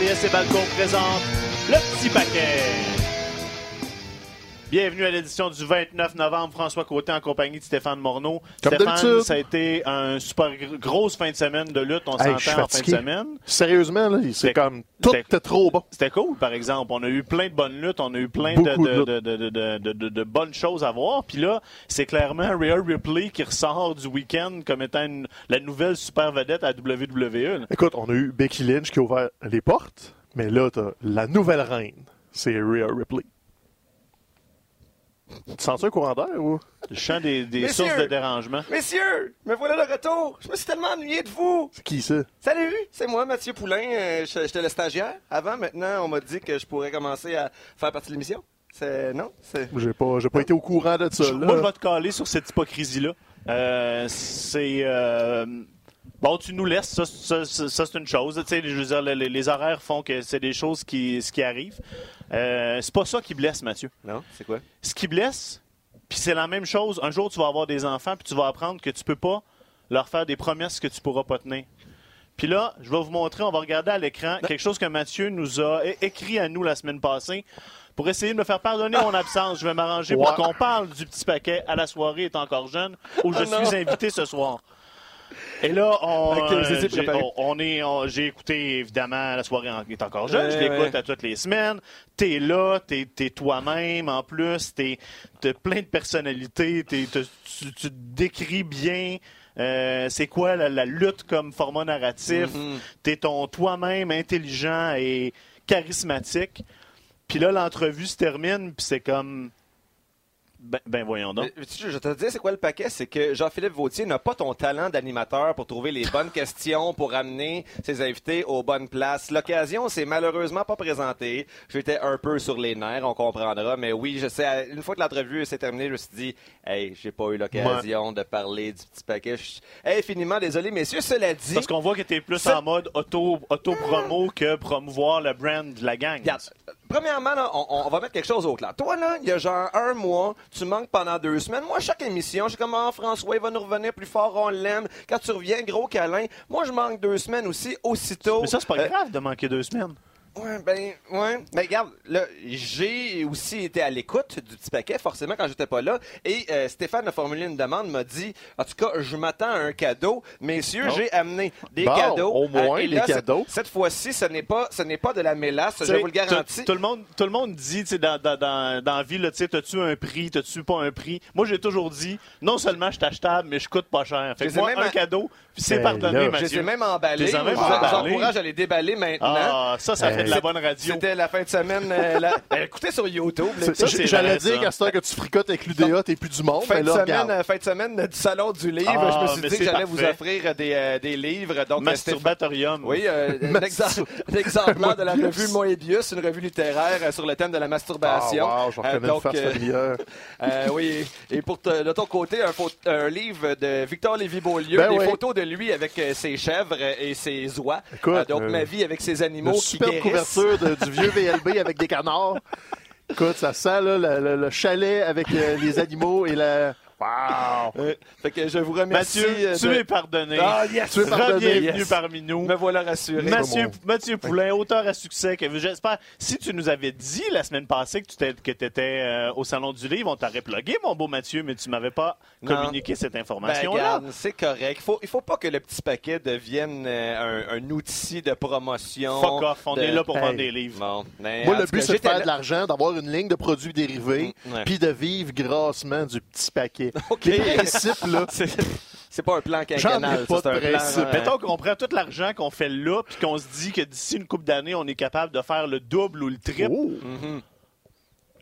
RDS et Balcon présente le petit paquet. Bienvenue à l'édition du 29 novembre. François Côté en compagnie de Stéphane Morneau. Comme Stéphane, ça a été une super gr- grosse fin de semaine de lutte. On Hey, s'entend en fin de semaine. Sérieusement, c'est comme tout était trop bon. C'était cool, par exemple. On a eu plein de bonnes luttes, on a eu plein de, de de, de, de, bonnes choses à voir. Puis là, c'est clairement Rhea Ripley qui ressort du week-end comme étant une- la nouvelle super vedette à WWE. Écoute, on a eu Becky Lynch qui a ouvert les portes, mais là, t'as la nouvelle reine. C'est Rhea Ripley. Tu sens un courant d'air ou? Le chant des, des sources de dérangement. Messieurs, me voilà de retour. Je me suis tellement ennuyé de vous. C'est qui ça? Salut, c'est moi, Mathieu Poulain. Euh, J'étais le stagiaire. Avant, maintenant, on m'a dit que je pourrais commencer à faire partie de l'émission. C'est non, c'est. J'ai pas, j'ai pas été au courant de ça. Là. Moi, je vais te caler sur cette hypocrisie-là. Euh, c'est. euh, Bon, tu nous laisses, ça, ça, ça, ça, c'est une chose. Tu sais, je veux dire, les, les horaires font que c'est des choses qui, ce qui arrivent. Euh, c'est pas ça qui blesse, Mathieu. Non, c'est quoi? Ce qui blesse, puis c'est la même chose. Un jour, tu vas avoir des enfants, puis tu vas apprendre que tu peux pas leur faire des promesses que tu pourras pas tenir. Puis là, je vais vous montrer, on va regarder à l'écran quelque chose que Mathieu nous a écrit à nous la semaine passée. Pour essayer de me faire pardonner mon absence, je vais m'arranger pour qu'on parle du petit paquet à la soirée est encore jeune, où je Oh non. suis invité ce soir. Et là, on, euh, on- on est, j'ai écouté évidemment la soirée en- est encore jeune. Ouais, je l'écoute ouais. à toutes les semaines. T'es là, t'es, toi-même en plus. T'es, t'as plein de personnalités. Tu, te décris bien. Euh, c'est quoi la, la lutte comme format narratif? Mhm. T'es ton toi-même intelligent et charismatique. Puis là, l'entrevue se termine, puis c'est comme. Ben, ben voyons donc. Je te dis, c'est quoi le paquet? C'est que Jean-Philippe Vautier n'a pas ton talent d'animateur pour trouver les bonnes questions, pour amener ses invités aux bonnes places. L'occasion s'est malheureusement pas présentée. J'étais un peu sur les nerfs, on comprendra. Mais oui, je sais, une fois que l'entrevue s'est terminée, je me suis dit, hey, j'ai pas eu l'occasion de parler du petit paquet. Je suis infiniment désolé, messieurs. Cela dit, Parce qu'on voit que t'es plus en mode auto, auto-promo que promouvoir le brand de la gang. Regarde, euh, premièrement, là, on, on va mettre quelque chose au clair. Toi, là, il y a genre un mois, tu manques pendant deux semaines. Moi, chaque émission, je suis comme, ah, François, il va nous revenir plus fort, on l'aime. Quand tu reviens, gros câlin. Moi, je manque deux semaines aussi, aussitôt. Mais ça, c'est pas Euh, grave de manquer deux semaines. Ouais, ben, ouais. Mais regarde, là, j'ai aussi été à l'écoute du petit paquet, forcément, quand j'étais pas là. Et euh, Stéphane a formulé une demande, m'a dit, en tout cas, je m'attends à un cadeau. Messieurs, Oh. j'ai amené des Bon, cadeaux. au moins, et des là, cette- cadeaux. Cette, fois-ci, ce n'est pas, ce n'est pas de la mélasse, je vous le garantis. Tout, tout le monde, tout le monde dit, tu sais, dans, dans, dans, dans la vie, tu sais, t'as-tu un prix, t'as-tu pas un prix? Moi, j'ai toujours dit, non seulement je suis achetable, mais je coûte pas cher. Fait Je que les moi, même un à- cadeau, puis c'est Ben pardonné, là, Je Mathieu. les ai même emballés. Les. J'encourage à les déballer maintenant. Ah, ça, ça fait de la C'est- bonne radio. C'était la fin de semaine. euh, la- Ben, écoutez sur YouTube. C'est- ça, c'est J'allais vrai, dire ça. qu'à que tu fricotes avec l'UDA, t'es plus du monde, Fin mais de, là, semaine, regarde. euh, fin de semaine du Salon du Livre, Ah, je me suis mais dit que c'est j'allais vous parfait. offrir des, euh, des livres. Donc, euh, Stéphane- Masturbatorium. Oui, euh, un, exa- un exemplaire de la revue Moebius, une revue littéraire euh, sur le thème de la Ah, masturbation. wow, j'en Euh, reconnais une donc, face euh, familière. euh, oui, et pour te- de ton côté, un, pho- un livre de Victor Lévy-Beaulieu, Ben des oui. photos de lui avec euh, ses chèvres et ses oies. Écoute, Euh, donc, euh, ma vie avec ses animaux qui superbe. Couverture de- du vieux VLB avec des canards. Écoute, ça sent là, le, le- le chalet avec euh, les animaux et la. Wow! Euh, fait que je vous remercie. Mathieu, euh, tu de- es pardonné. Ah, yes! Tu es pardonné, Bienvenue yes. parmi nous. Me voilà rassuré. Mathieu, mon- Mathieu Poulain, auteur à succès. Que, j'espère, si tu nous avais dit la semaine passée que tu étais, que étais, euh, au Salon du Livre, on t'aurait plugué, mon beau Mathieu, mais tu m'avais pas Non. communiqué cette Ben, information-là. regarde, c'est correct. Il faut, il faut pas que le petit paquet devienne euh, un, un outil de promotion. Fuck off, on de- est là pour Hey. vendre des livres. Bon, mais Moi, le but, c'est de faire de l'argent, d'avoir une ligne de produits dérivés, Mm, ouais. puis de vivre grassement du petit paquet. OK. Les principes, là. C'est- C'est pas un plan J'en ai quinquennal. c'est de un plan, principe. euh, Mettons qu'on prend tout l'argent qu'on fait là, puis qu'on se dit que d'ici une couple d'années, on est capable de faire le double ou le triple. Oh.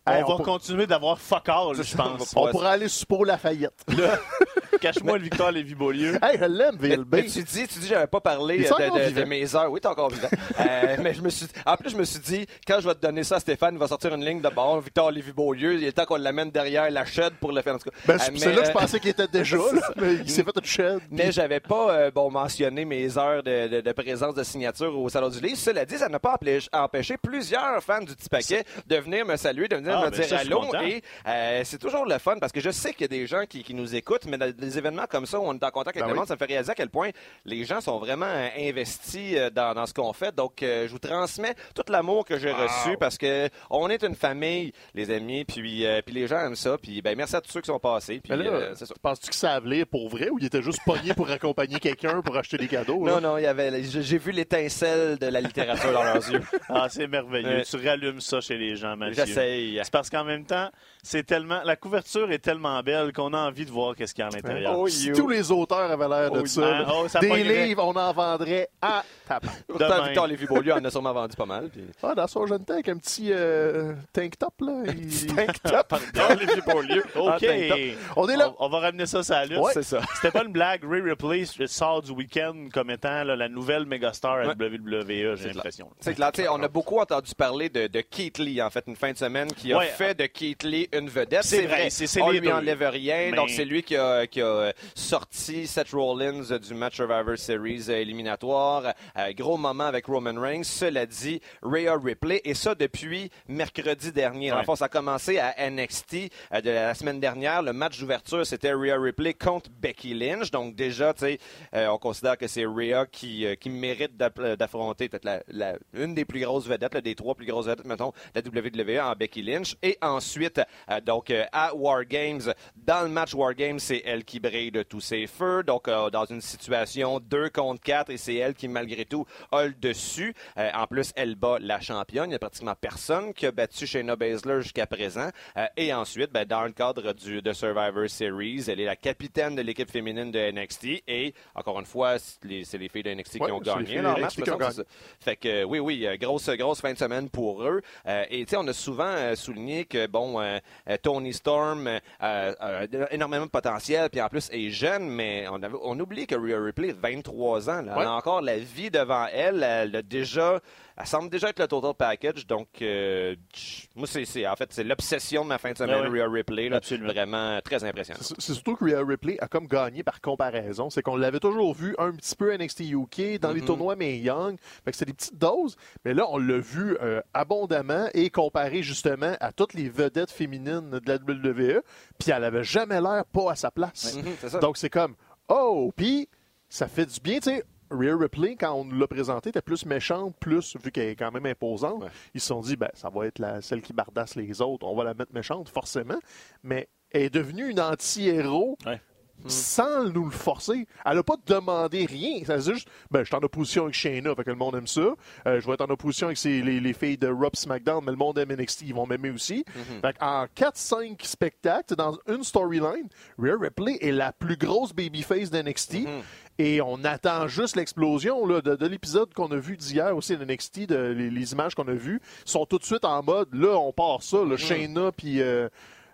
Hey, on, on va pour- continuer d'avoir fuck all, je on pense. On pourrait aller sur Pau Lafayette. Cache-moi le Victor Lévy-Beaulieu. Hey, je l'aime, VLB. mais tu dis, tu dis, j'avais pas parlé euh, de, de- vivant. de mes heures. Oui, t'es encore vivant. Euh, mais je me suis, en plus, je me suis dit, quand je vais te donner ça à Stéphane, il va sortir une ligne de bon, Victor Lévy-Beaulieu. Il est temps qu'on l'amène derrière la chaîne pour le faire. En tout cas. Ben, Euh, c'est c'est là que je euh, pensais qu'il était déjà, là, mais il s'est fait une chaîne. Mais j'avais pas euh, bon mentionné mes heures de, de- de présence de signature au Salon du Livre. Cela dit, ça n'a pas empêché, plusieurs fans du petit paquet de venir me saluer, de venir Ah, me ben dire ça, allô. Et euh, c'est toujours le fun parce que je sais qu'il y a des gens qui, qui nous écoutent, mais des événements comme ça où on est en contact avec Ben le oui. monde, ça me fait réaliser à quel point les gens sont vraiment euh, investis euh, dans, dans ce qu'on fait. Donc, euh, je vous transmets tout l'amour que j'ai reçu parce que on est une famille, les amis, puis, euh, puis les gens aiment ça. Puis, ben, merci à tous ceux qui sont passés. Puis, euh, penses-tu que ça lire pour vrai ou il était juste pogné pour accompagner quelqu'un pour acheter des cadeaux? là? Non, non, il y avait, j'ai j'ai vu l'étincelle de la littérature dans leurs yeux. Ah, c'est merveilleux. Ouais. Tu rallumes ça chez les gens, Mathieu. J'essaye. C'est parce qu'en même temps, c'est tellement la couverture est tellement belle qu'on a envie de voir qu'est-ce qu'il y a à l'intérieur. Oh, Si you. tous les auteurs avaient l'air de Oh, ça, ah, oh, ça des livres, on en vendrait à tabac. Pourtant. Victor Lévy-Beaulieu en a sûrement vendu pas mal. puis- Ah, dans son jeune temps, avec un petit euh, tank top, là. il- Pardon, Lévy-Beaulieu. OK. Ah, tank top. On est là. On, on va ramener ça sur la lutte. Ouais. C'est ça. C'était pas une blague. Ray Ripley sort du week-end comme étant là, la nouvelle mégastar à Ouais. WWE, j'ai l'impression. C'est clair. On a beaucoup entendu parler de, de Keith Lee, en fait, une fin de semaine, qui a Ouais. fait de Keith Lee une vedette. C'est vrai, c'est- c'est on lui enlève rien. Donc, c'est lui qui a, qui a euh, sorti Seth Rollins du match Survivor Series euh, éliminatoire. Euh, gros moment avec Roman Reigns. Cela dit, Rhea Ripley, et ça depuis mercredi dernier. En Ouais. fait, ça a commencé à NXT de la semaine dernière. Le match d'ouverture, c'était Rhea Ripley contre Becky Lynch. Donc, déjà, tu sais, on considère que c'est Rhea qui, qui mérite d'affronter peut-être la, la- une des plus grosses vedettes, là, des trois plus grosses vedettes, mettons, de la WWE en Becky Lynch. Et ensuite, donc, à War Games, dans le match War Games, c'est elle qui brille de tous ses feux. Donc, euh, dans une situation 2 contre 4, et c'est elle qui, malgré tout, a le dessus. Euh, en plus, elle bat la championne. Il n'y a pratiquement personne qui a battu Shayna Baszler jusqu'à présent. Euh, et ensuite, ben, dans le cadre du, de Survivor Series, elle est la capitaine de l'équipe féminine de NXT. Et, encore une fois, c'est les, filles de NXT Ouais, qui ont gagné leur match. Fait que oui, oui, grosse, grosse fin de semaine pour eux. Et tu sais, on a souvent souligné que bon, Tony Storm a énormément de potentiel, puis en plus est jeune, mais on, avait, on oublie que Rhea Ripley, 23 ans, là, elle Ouais. a encore la vie devant elle. Elle a déjà, elle semble déjà être le total package. Donc, euh, moi, c'est, en fait, c'est l'obsession de ma fin de semaine, ouais. Rhea Ripley. là. Absolument. Vraiment très impressionnant. C'est surtout que Rhea Ripley a comme gagné par comparaison. C'est qu'on l'avait toujours vu un petit peu NXT UK, dans les Mhm. tournois mais Young. Fait que c'est des petites doses. Mais là, on l'a vu euh, abondamment et comparé justement à toutes les vedettes féminines de la WWE. Puis elle avait jamais l'air pas à sa place. Mhm. Donc c'est comme, oh, puis ça fait du bien, tu sais. Rhea Ripley, quand on nous l'a présentée, était plus méchante, plus, vu qu'elle est quand même imposante. Ouais. Ils se sont dit, ben, ça va être la, celle qui bardasse les autres, on va la mettre méchante, forcément. Mais elle est devenue une anti-héros Ouais. Sans nous le forcer. Elle n'a pas demandé rien. Ça dit juste, ben, je suis en opposition avec Shayna, fait que le monde aime ça. Euh, je vais être en opposition avec les, les filles de Rob SmackDown, mais le monde aime NXT, ils vont m'aimer aussi. Fait en 4-5 spectacles, dans une storyline, Rhea Ripley est la plus grosse babyface d'NXT. Et on attend juste l'explosion de, de l'épisode qu'on a vu d'hier aussi de NXT, de, les, les images qu'on a vues sont tout de suite en mode, là, on part ça, le Shayna, puis... Euh,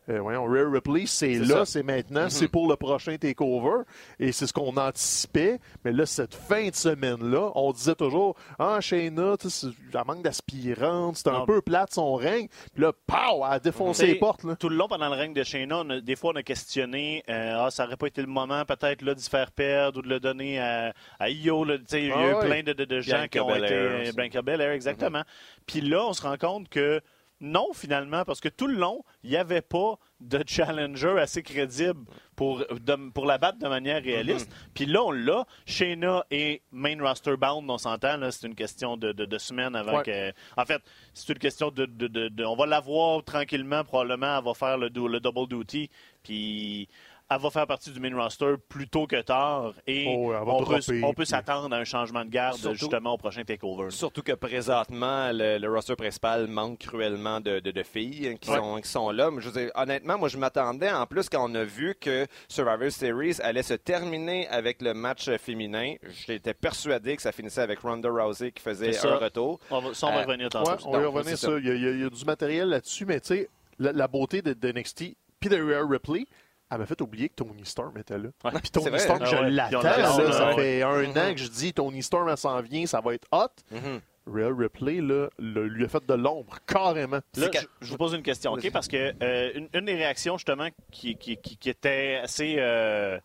euh, voyons, Rhea Ripley, c'est là, c'est maintenant, c'est pour le prochain takeover. Et c'est ce qu'on anticipait. Mais là, cette fin de semaine-là, on disait toujours Ah, Shayna, tu sais, c'est- elle manque d'aspirante, c'est un Non. peu plate son règne. Puis là, pow, elle a défoncé les portes. Là. Tout le long, pendant le règne de Shayna, on a- des fois, on a questionné euh, ah, ça n'aurait pas été le moment, peut-être, là, d'y faire perdre ou de le donner à, à Io. là. Il y a Ah eu ouais. plein de, de- de gens Bianca qui ont Belair été. Belair, exactement. Puis là, on se rend compte que non, finalement, parce que tout le long, il n'y avait pas de challenger assez crédible pour, de- pour la battre de manière réaliste. Puis là, on l'a. Shayna est main roster bound, on s'entend. C'est une question de, de, de semaines avant Ouais. que. En fait, c'est une question de, de, On va la voir tranquillement, probablement. Elle va faire le, le double duty. Puis. Elle va faire partie du main roster plus tôt que tard et Oh, on peut, dropper, on peut puis- s'attendre à un changement de garde Surtout- justement au prochain takeover. Surtout que présentement, le, le roster principal manque cruellement de, de- de filles qui, Ouais. sont, qui sont là. Mais je veux dire, honnêtement, moi, je m'attendais, en plus, quand on a vu que Survivor Series allait se terminer avec le match féminin, j'étais persuadé que ça finissait avec Ronda Rousey qui faisait un retour. On va, ça, on va Euh, revenir tantôt. Ouais, on va revenir ça. ça. Il y, a, il y a- il y a du matériel là-dessus, mais tu sais, la, la beauté de, de NXT puis de Rhea Ripley, elle m'a fait oublier que Tony Storm était là. Ouais. Puis C'est Tony vrai, Storm, ah je ouais. l'attends. Ça ouais. fait un Mhm. an que je dis Tony Storm, elle s'en vient, ça va être hot. Mhm. Rhea Ripley, là, le- lui a fait de l'ombre, carrément. Là, je, vous pose une question, OK? Parce que euh, une, une des réactions, justement, qui, qui, qui- qui était assez euh,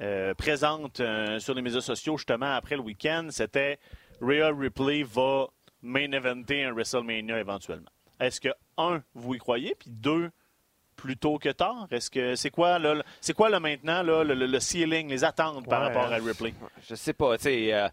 euh, présente euh, sur les médias sociaux, justement, après le week-end, c'était Rhea Ripley va main eventer un WrestleMania éventuellement. Est-ce que, un, vous y croyez? Puis deux, plus tôt que tard? Est-ce que c'est quoi là, c'est quoi là maintenant là, le, ceiling, les attentes par rapport à Ripley? Je sais pas, tu sais. euh,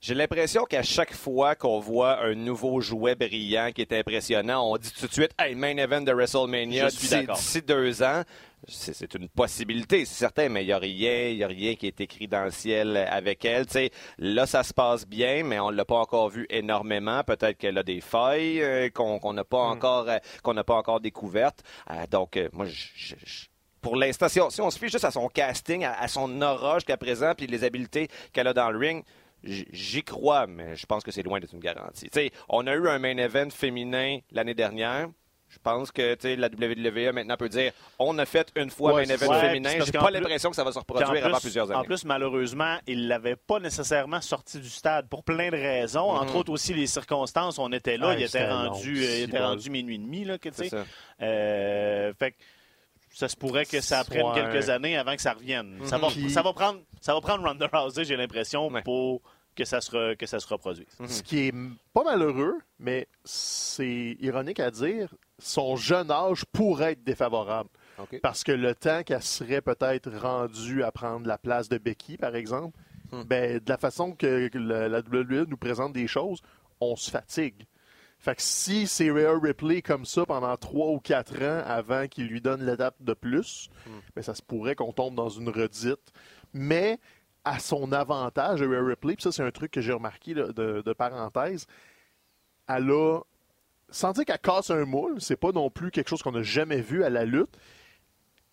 j'ai l'impression qu'à chaque fois qu'on voit un nouveau jouet brillant qui est impressionnant, on dit tout de suite, hey, main event de WrestleMania d'ici deux ans. C'est une possibilité, c'est certain, mais il n'y a rien, il a rien qui est écrit dans le ciel avec elle. Là, ça se passe bien, mais on l'a pas encore vu énormément. Peut-être qu'elle a des failles euh, qu'on n'a pas encore, euh, qu'on n'a pas encore découvertes. Euh, donc, moi, je- pour l'instant, si on, si on se fie juste à son casting, à, à son aura jusqu'à présent, puis les habiletés qu'elle a dans le ring, j'y crois, mais je pense que c'est loin d'être une garantie. Tu sais, on a eu un main event féminin l'année dernière. Je pense que tu sais, la WWE maintenant peut dire on a fait une fois Ouais, un event. Ouais, féminin. J'ai pas l'impression que ça va se reproduire avant plus- plusieurs années. En plus, malheureusement, il l'avait pas nécessairement sorti du stade pour plein de raisons. Entre autres aussi les circonstances. On était là, Ouais, il était rendu, long, euh, il si était rendu minuit et demi là, que. Euh, fait que ça se pourrait que ça prenne Ouais. quelques années avant que ça revienne. Ça, va, Puis- ça va prendre, ça va prendre Ronda Rousey, j'ai l'impression, Ouais. pour que ça se, re- que ça se reproduise. Ce qui est pas malheureux, mais c'est ironique à dire, son jeune âge pourrait être défavorable. Parce que le temps qu'elle serait peut-être rendue à prendre la place de Becky, par exemple, Hmm. ben, de la façon que que la, la WWE nous présente des choses, on se fatigue. Fait que si c'est Rhea Ripley comme ça pendant trois ou quatre ans avant qu'il lui donne l'étape de plus, ben, ça se pourrait qu'on tombe dans une redite. Mais à son avantage, Rhea Ripley, puis ça c'est un truc que j'ai remarqué là, de, de parenthèse, elle a, sans dire qu'elle casse un moule, c'est pas non plus quelque chose qu'on n'a jamais vu à la lutte,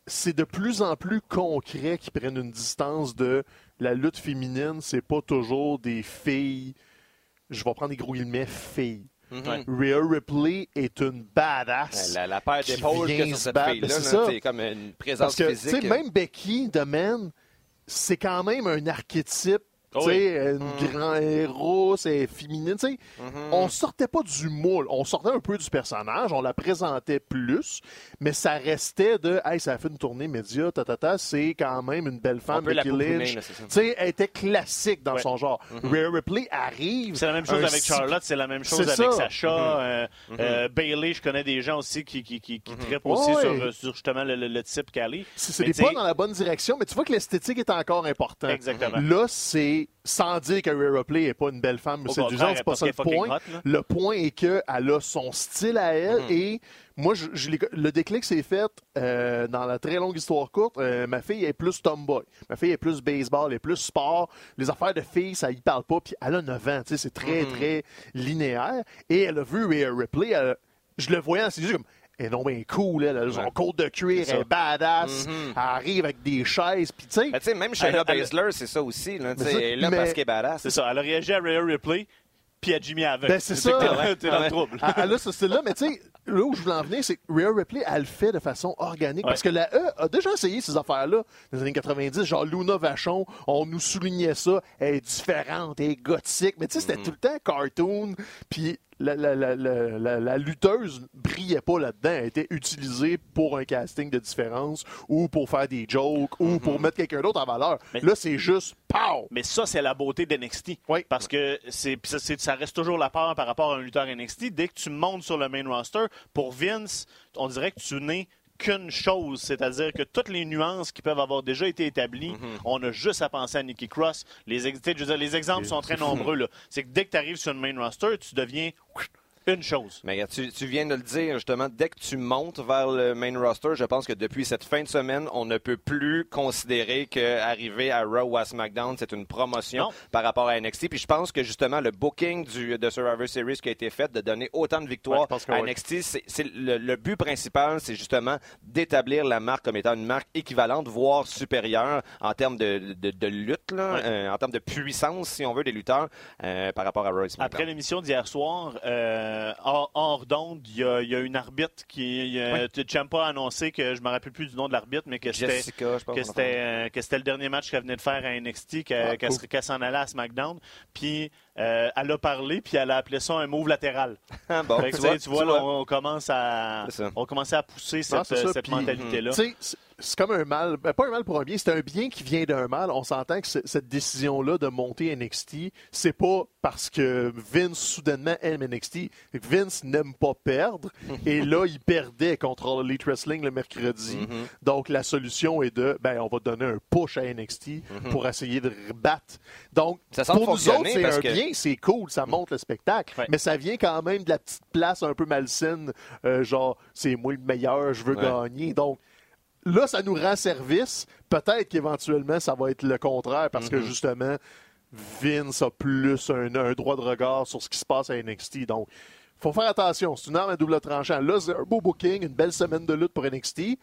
c'est de plus en plus concret qu'ils prennent une distance de la lutte féminine, c'est pas toujours des filles, je vais prendre des gros guillemets, filles. Mhm. Rhea Ripley est une badass. La, la paire d'épaules que sur cette fille-là, là, c'est comme une présence Parce que, physique. sais, même Becky de Man, c'est quand même un archétype. Oh oui. un Mm. grand héros, c'est féminin. tu sais. Mhm. On sortait pas du moule, on sortait un peu du personnage, on la présentait plus, mais ça restait de Hey, ça a fait une tournée média, ta, ta, ta, c'est quand même une belle femme, Becky Lynch. là, elle était classique dans Ouais. son genre. Rhea Ripley arrive. C'est la même chose avec Charlotte, c'est la même chose avec ça. Sacha. euh, Mhm. euh, Bailey, je connais des gens aussi qui, qui, qui, qui trippent Ouais, aussi sur, euh, sur justement le, le- le type qu'elle est. C'est des pas dans la bonne direction, mais tu vois que l'esthétique est encore important. Exactement. Là, c'est sans dire que Rhea Ripley n'est pas une belle femme Au séduisante, contraire, c'est pas ça le point. hot. Le point est qu'elle a son style à elle Mm-hmm. et moi, je, je l'ai- le déclic s'est fait euh, dans la très longue histoire courte. Euh, ma fille est plus tomboy. Ma fille est plus baseball, elle est plus sport. Les affaires de filles, ça y parle pas. Puis elle a 9 ans, c'est très, Mm-hmm. très linéaire. Et elle a vu Rhea Ripley, elle- je le voyais dans ses yeux comme... Est non bien cool, elle, a son Ouais. côte de cuir, C'est elle est badass, Mhm. elle arrive avec des chaises, puis tu sais, Ben, tu sais, même Shayna Baszler, c'est ça aussi. Là, tu Mais sais, ça- elle est là mais- parce qu'elle est badass. C'est ça. Elle a réagi à Rhea Ripley puis à Jimmy Havoc. Ben, c'est C'est ça. t'es- dans Ouais. le trouble. elle, elle a ce style-là, mais tu sais, là où je voulais en venir, c'est que Rhea Ripley, elle le fait de façon organique. Ouais. Parce que la E a déjà essayé ces affaires-là dans les années 90. Genre Luna Vachon, on nous soulignait ça. Elle est différente, elle est gothique. Mais tu sais, c'était tout le temps cartoon. Puis la, la, la, la, la- la lutteuse brillait pas là-dedans. Elle était utilisée pour un casting de différence ou pour faire des jokes ou pour mettre quelqu'un d'autre en valeur. Mais- Là, c'est juste pow! Mais ça, c'est la beauté d'NXT. Oui. Parce que c'est, ça, reste toujours la peur par rapport à un lutteur NXT. Dès que tu montes sur le main roster, pour Vince, on dirait que tu n'es qu'une chose, c'est-à-dire que toutes les nuances qui peuvent avoir déjà été établies, Mhm. on a juste à penser à Nikki Cross. Les, je veux dire, les exemples sont très nombreux. C'est que dès que tu arrives sur le main roster, tu deviens une chose. Mais tu, tu viens de le dire, justement, dès que tu montes vers le main roster, je pense que depuis cette fin de semaine, on ne peut plus considérer qu'arriver à Raw ou à SmackDown, c'est une promotion Non. par rapport à NXT. Puis je pense que, justement, le booking du, de Survivor Series qui a été fait, de donner autant de victoires à oui. NXT, c'est, le, le but principal, c'est justement d'établir la marque comme étant une marque équivalente, voire supérieure en termes de, de, de lutte, là, Ouais. euh, en termes de puissance, si on veut, des lutteurs euh, par rapport à Raw et SmackDown. Après l'émission d'hier soir, euh, hors, hors d'onde, il y, a- il y a une arbitre qui. il y a- annoncé que je me rappelle plus du nom de l'arbitre, mais que c'était. Que c'était euh, le dernier match qu'elle venait de faire à NXT, qu'elle Ah, qu'elle cool. se- qu'elle s'en allait à SmackDown. Puis euh, elle a parlé, puis elle a appelé ça un move latéral. bon, Fait que, tu, vois, là, on, on commence à on commence à pousser Non, cette. Tu sais, c'est- comme un mal, ben, pas un mal pour un bien, c'est un bien qui vient d'un mal. On s'entend que cette décision-là de monter NXT, c'est pas parce que Vince soudainement aime NXT. Vince n'aime pas perdre. et là, il perdait contre Elite Wrestling le mercredi. Mm-hmm. Donc, la solution est de, ben, on va donner un push à NXT Mm-hmm. pour essayer de battre. Donc, Ça pour nous autres, c'est un que- bien, c'est cool, ça monte le spectacle. Ouais. Mais ça vient quand même de la petite place un peu malsaine, euh, genre, c'est moi le meilleur, je veux Ouais. gagner. Donc, là, ça nous rend service. Peut-être qu'éventuellement, ça va être le contraire parce que justement, Vince a plus un, un droit de regard sur ce qui se passe à NXT. Donc, faut faire attention. C'est une arme à double tranchant. Là, c'est un beau booking, une belle semaine de lutte pour NXT.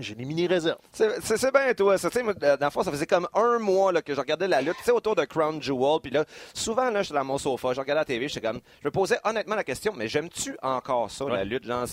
J'ai des mini-réserves. C'est bien, toi. Ça, moi, dans le fond, ça faisait comme un mois là, que je regardais la lutte, autour de Crown Jewel. Puis là, souvent, là, j'étais dans mon sofa, je regardais la TV, j'étais comme, je me posais honnêtement la question, mais j'aime-tu encore ça, la Ouais. lutte? Genre,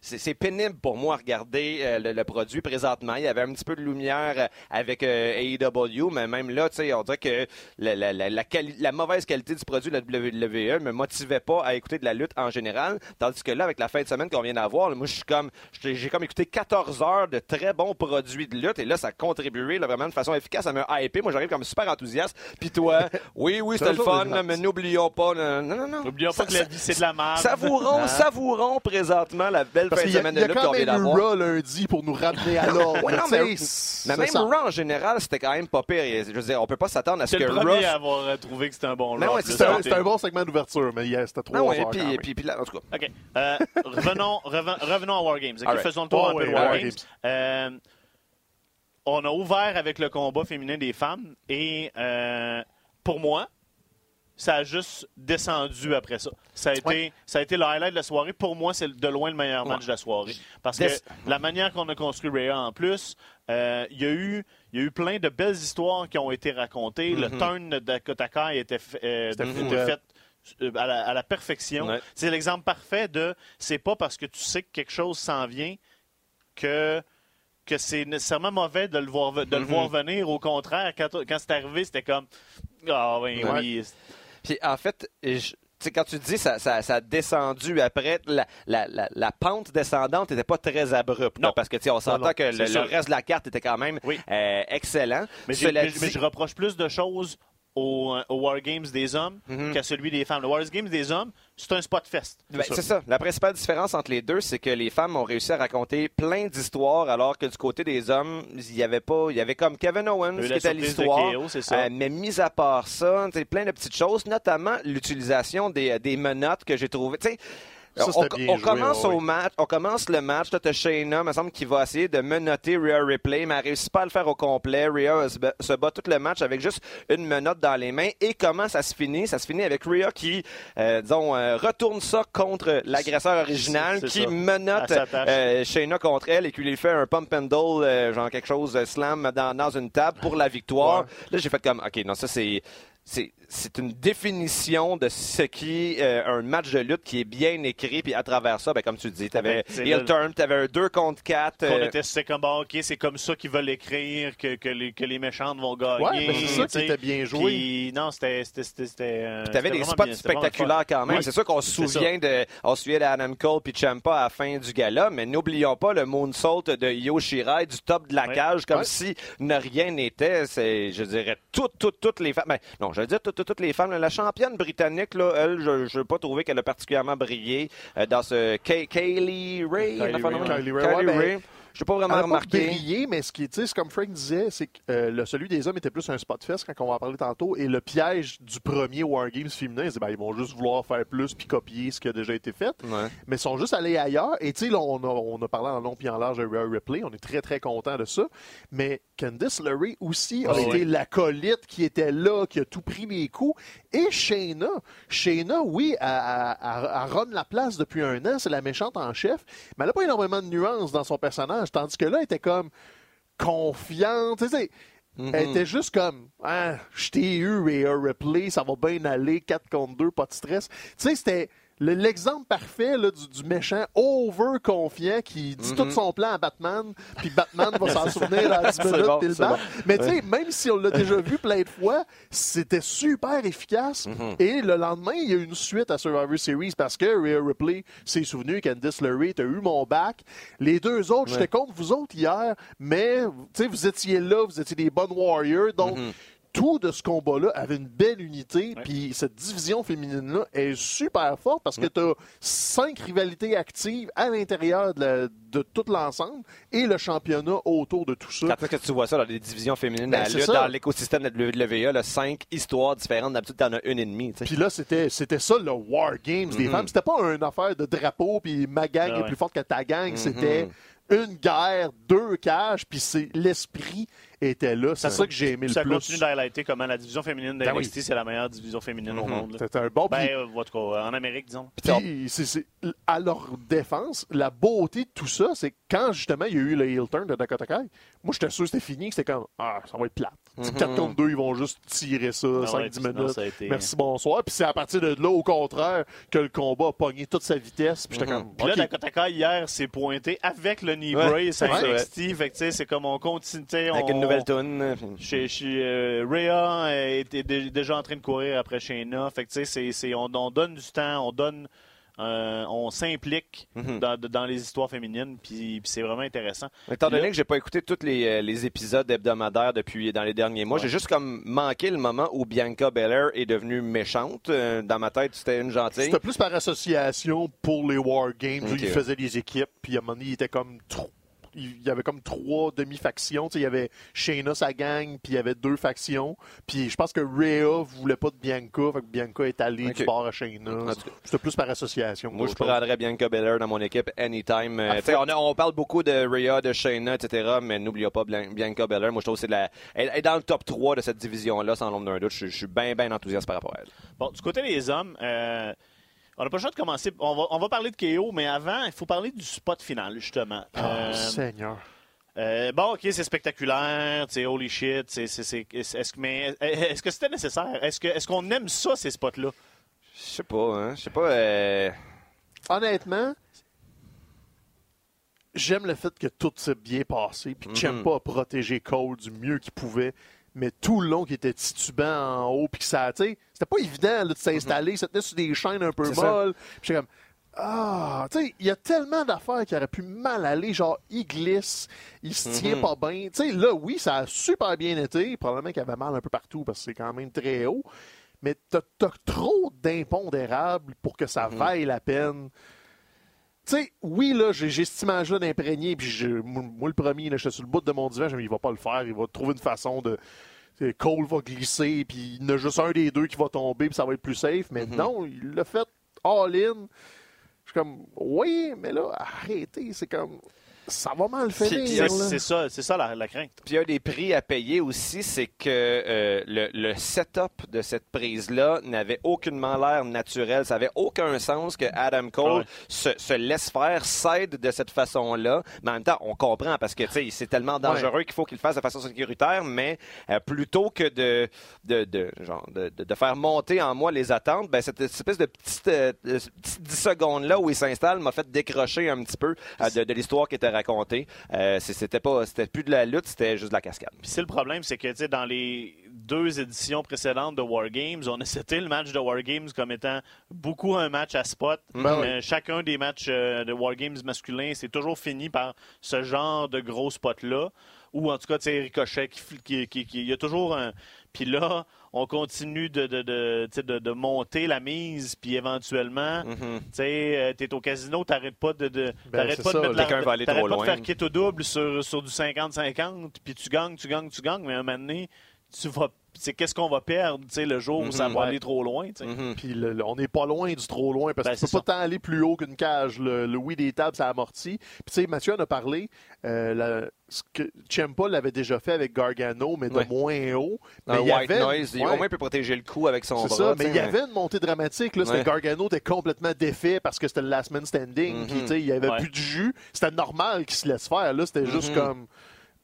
c'est pénible pour moi à regarder euh, le, le produit présentement. Il y avait un petit peu de lumière euh, avec euh, AEW, mais même là, tu sais, on dirait que la, la- la- la la mauvaise qualité du produit de la WWE me motivait pas à écouter de la lutte en général. Tandis que là, avec la fin de semaine qu'on vient d'avoir, moi, je suis comme, j'ai j'ai comme écouté 14 heures de très bons produits de lutte et là, ça a contribué là, vraiment de façon efficace à me hyper. Moi, j'arrive comme super enthousiaste. Puis toi, oui, oui, c'était le fun, là, mais n'oublions pas, non, non, non. N'oublions pas que la vie, c'est de la merde. Savourons, Hein? savourons présentement la belle Parce fin de qu'il y a, semaine de lutte quand qu'on vient d'avoir. Raw lundi pour nous ramener à l'ordre. Ouais, non, mais, même ça. Raw en général, c'était quand même pas pire. Je veux dire, on peut pas s'attendre à ce que le premier Raw. à avoir euh, trouvé que c'était un bon Raw. C'était un, bon segment d'ouverture, mais c'était trois Non, heures puis, là, en tout cas. OK. Euh, revenons, reven- revenons à War Games. OK, All right. Faisons le tour Oh, un peu oui, de War War Games. Euh, on a ouvert avec le combat féminin des femmes et euh, pour moi, ça a juste descendu après ça. Ça a, été, Ouais. ça a été le highlight de la soirée. Pour moi, c'est de loin le meilleur match Ouais. de la soirée. Parce Des- que la manière qu'on a construit Rhea en plus, euh, il y, a eu- il y a eu plein de belles histoires qui ont été racontées. Le Mhm. turn de Dakota était, fait- euh, C'était était fou, fait ouais. à la, à la perfection. C'est l'exemple parfait de c'est pas parce que tu sais que quelque chose s'en vient que que c'est nécessairement mauvais de le voir de le Mhm. voir venir au contraire quand, quand c'est arrivé c'était comme ah oui Ouais. oui Puis en fait, je- quand tu dis ça, ça, ça a descendu après, la, la, la, la pente descendante n'était pas très abrupte. Non. là, parce que on s'entend que le, reste de la carte était quand même Oui. euh, excellent. mais, j'ai- Cela mais- dit- mais je reproche plus de choses au, au War Games des hommes Mhm. qu'à celui des femmes le War Games des hommes c'est un spot fest Ben, c'est ça. La principale différence entre les deux, c'est que les femmes ont réussi à raconter plein d'histoires, alors que du côté des hommes, il y avait pas, il y avait comme Kevin Owens qui était l'histoire. KO, c'est ça. Euh, mais mis à part ça, plein de petites choses, notamment l'utilisation des, des menottes que j'ai trouvées. Ça, on, c'était bien on joué, commence ouais, au ouais. match, on commence le match. Là, t'as Shayna, me semble, qui va essayer de menotter Rhea Ripley, mais elle réussit pas à le faire au complet. Rhea se bat, se bat tout le match avec juste une menotte dans les mains. Et comment ça se finit? Ça se finit avec Rhea qui, euh, disons, euh, retourne ça contre l'agresseur original, C'est qui ça. menotte euh, Shayna contre elle et qui lui fait un pump and doll, genre quelque chose, slam dans, dans une table pour la victoire. Ouais. Là, j'ai fait comme, OK, non, ça, c'est... C'est, c'est une définition de ce qui est euh, un match de lutte qui est bien écrit. Puis à travers ça, ben, comme tu dis, tu avais Ben, heel là- turn, tu avais un 2 contre 4. qu'on était c'est comme ah, ok c'est comme ça qu'ils veulent écrire que, que, les, que les méchantes vont gagner Ouais, ben, c'est ça tu qui sais. était bien joué. Puis, non c'était c'était c'était c'était, euh, Tu avais des spots bien, le spectaculaires quand même. Oui. C'est sûr qu'on se souvient de, on se souvient d'Adam Cole puis Champa à la fin du gala, mais n'oublions pas le moonsault de Io Shirai du top de la cage, comme si ne rien n'était. C'est, je dirais, toutes, toutes, toutes les femmes. Ben, non, je veux dire toutes, toutes, toutes les femmes. La championne britannique, là, elle, je n'ai pas trouvé qu'elle a particulièrement brillé euh, dans ce Kay- Kaylee Ray. Kylie Ray. Je n'ai pas vraiment a remarqué. mais ce qui est, c'est comme Frank disait, c'est que euh, le, celui des hommes était plus un spot fest quand on va en parler tantôt. Et le piège du premier War Games féminin, c'est ben, ils vont juste vouloir faire plus puis copier ce qui a déjà été fait. Ouais. mais ils sont juste allés ailleurs. Et tu sais, là, on a, on a parlé en long puis en large de Rhea Ripley. On est très, très content de ça. Mais Candice LeRae aussi a Ah été ouais. l'acolyte qui était là, qui a tout pris les coups. Et Shayna. Shayna, oui, elle, elle- elle- elle run la place depuis un an. C'est la méchante en chef. Mais elle n'a pas énormément de nuances dans son personnage. Tandis que là, elle était comme confiante. Tu sais, elle était juste comme ah, Je t'ai eu, Rhea Ripley. Ça va bien aller. 4 contre 2, pas de stress. Tu sais, c'était l'exemple parfait là, du, du méchant over-confiant qui dit tout son plan à Batman, puis Batman va s'en souvenir dans 10 C'est minutes, bon, le bon. Mais tu sais, même si on l'a déjà vu plein de fois, c'était super efficace. Et le lendemain, il y a eu une suite à Survivor Series parce que Rhea Ripley s'est souvenu, Candice LeRae, t'as eu mon bac. Les deux autres, j'étais contre vous autres hier, mais tu sais, vous étiez là, vous étiez des bonnes warriors, donc tout de ce combat-là avait une belle unité, puis cette division féminine-là est super forte parce que tu as cinq rivalités actives à l'intérieur de, la- de tout l'ensemble et le championnat autour de tout ça. Quand est-ce que tu vois ça dans les divisions féminines Ben, à la c'est lutte, ça. dans l'écosystème de la WWE, là, cinq histoires différentes. D'habitude, t'en as une et demie. Puis là, c'était, c'était ça le War Games des femmes. C'était pas une affaire de drapeau, puis ma gang Ah est plus forte que ta gang. C'était une guerre, deux cages, puis c'est, l'esprit était là. C'est ça que j'ai aimé le Ça plus. continue d'highlighter comment la division féminine de Ben NXT, c'est la meilleure division féminine au monde. là. C'était un bon. Ben, euh, en tout cas, en Amérique, disons. Puis, c'est- c'est- à leur défense, la beauté de tout ça, c'est quand justement il y a eu le heel turn de Dakota Kai, moi j'étais sûr que c'était fini, que c'était comme Ah, ça va être plate. 4 contre 2, ils vont juste tirer ça Ah 5-10 ouais, puis sinon, minutes. ça a été- Merci, bonsoir. Puis c'est à partir de là, au contraire, que le combat a pogné toute sa vitesse. Puis j'étais comme Puis là, OK. Dakota Kai, hier, s'est pointé avec le knee Ouais. brace à Ouais. NXT. Fait que, tu sais, c'est comme on continue. tu sais, Avec on- une nouvelle tune. Chez, chez euh, Rhea euh, était dé- déjà en train de courir après Shayna. Fait que, tu sais, c'est- c'est- on, on donne du temps, on donne. Euh, on s'implique Mhm. dans, dans les histoires féminines, puis, c'est vraiment intéressant. Étant donné Là- que j'ai pas écouté tous les, euh, les épisodes hebdomadaires depuis dans les derniers mois, j'ai juste comme manqué le moment où Bianca Belair est devenue méchante. Euh, dans ma tête, c'était une gentille. C'était plus par association pour les War Games où ils faisaient des équipes. Puis à un moment donné, il était comme trop. Il y avait comme trois demi-factions. Tu sais, Il y avait Shayna, sa gang, puis il y avait deux factions. Puis je pense que Rhea voulait pas de Bianca, fait que Bianca est allée Ok. du bord à Shayna. C'était plus par association. Moi, je prendrais Bianca Belair dans mon équipe anytime. Euh, on, a- on parle beaucoup de Rhea, de Shayna, etc., mais n'oublions pas Bianca Belair. Moi, je trouve que c'est la... Elle elle est dans le top 3 de cette division-là, sans l'ombre d'un doute. Je, je suis bien, bien enthousiaste par rapport à elle. Bon, du côté des hommes, euh, on n'a pas le choix de commencer. On va, on va parler de KO, mais avant, il faut parler du spot final, justement. Ah, Euh, Seigneur. euh, bon, OK, c'est spectaculaire, sais, holy shit. c'est- c'est- c'est- Est-ce que, mais est-ce que c'était nécessaire? Est-ce que- est-ce qu'on aime ça, ces spots-là? Je sais pas, hein. Je sais pas... euh, Honnêtement, j'aime le fait que tout s'est bien passé. Puis que j'aime Mhm. pas protéger Cole du mieux qu'il pouvait. Mais tout le long qui était titubant en haut, puis que ça, tu sais, c'était pas évident là, de s'installer. Ça tenait sur des chaînes un peu molles. Puis comme, ah, tu sais, il y a tellement d'affaires qui auraient pu mal aller. Genre, il glisse, il se tient Mhm. pas bien. Tu sais, là, oui, ça a super bien été. Probablement qu'il avait mal un peu partout parce que c'est quand même très haut. Mais t'as as trop d'impondérables pour que ça vaille la peine. Tu sais, oui, là, j'ai cette image-là d'imprégné, puis je- moi, le premier, là, j'étais sur le bout de mon divan, j'ai dit, il va pas le faire, il va trouver une façon de... Cole va glisser, puis il y en a juste un des deux qui va tomber, puis ça va être plus safe. Mais non, il l'a fait all-in. Je suis comme, oui, mais là, arrêtez, c'est comme... Ça va mal C'est finir, c'est- ça, c'est ça la, la crainte. Puis un des prix à payer aussi, c'est que euh, le, le setup de cette prise-là n'avait aucunement l'air naturel. Ça avait aucun sens que Adam Cole ouais. se, se laisse faire, s'aide de cette façon-là. Mais en même temps, on comprend parce que tu sais, c'est tellement dangereux qu'il faut qu'il le fasse de façon sécuritaire. Mais euh, plutôt que de, de, de, genre, de, de- de faire monter en moi les attentes, ben, cette espèce de petite, euh, petite 10 secondes-là où il s'installe m'a fait décrocher un petit peu euh, de, de l'histoire qui était racontée. Euh, c'était pas, c'était plus de la lutte, c'était juste de la cascade. Puis c'est le problème, c'est que tu sais, dans les deux éditions précédentes de War Games, on a cité le match de War Games comme étant beaucoup un match à spot. Ben oui. Euh, chacun des matchs euh, de War Games masculins, c'est toujours fini par ce genre de gros spot-là. Ou en tout cas, tu sais, Ricochet, qui, qui, qui- qui- il y a toujours un. Puis là, on continue de, de, de, tu sais, de, de monter la mise, puis éventuellement, Mhm. tu sais, euh, t'es au casino, t'arrêtes pas de, de Ben, pas de mettre la- trop pas de faire kit au double sur, sur du 50-50, puis tu gagnes, tu gagnes, tu gagnes, mais à un moment donné, tu vas, c'est qu'est-ce qu'on va perdre, tu sais, le jour où ça Mhm. va Ouais. aller trop loin. Mhm. Puis le- le- on n'est pas loin du trop loin parce Ben, que tu c'est peux pas tant aller plus haut qu'une cage. Le, le oui des tables, ça amortit. Puis tu sais, Mathieu en a parlé. euh, la- ce que Ciampa l'avait déjà fait avec Gargano, mais de Ouais. moins haut. Mais Un il y white avait- noise, il- au moins il peut protéger le cou avec son C'est bras. ça, mais il y avait une montée dramatique. Là. Gargano était complètement défait parce que c'était le last man standing. Puis, tu sais, il n'y avait Ouais. plus de jus. C'était normal qu'il se laisse faire. Là, c'était juste Mhm. comme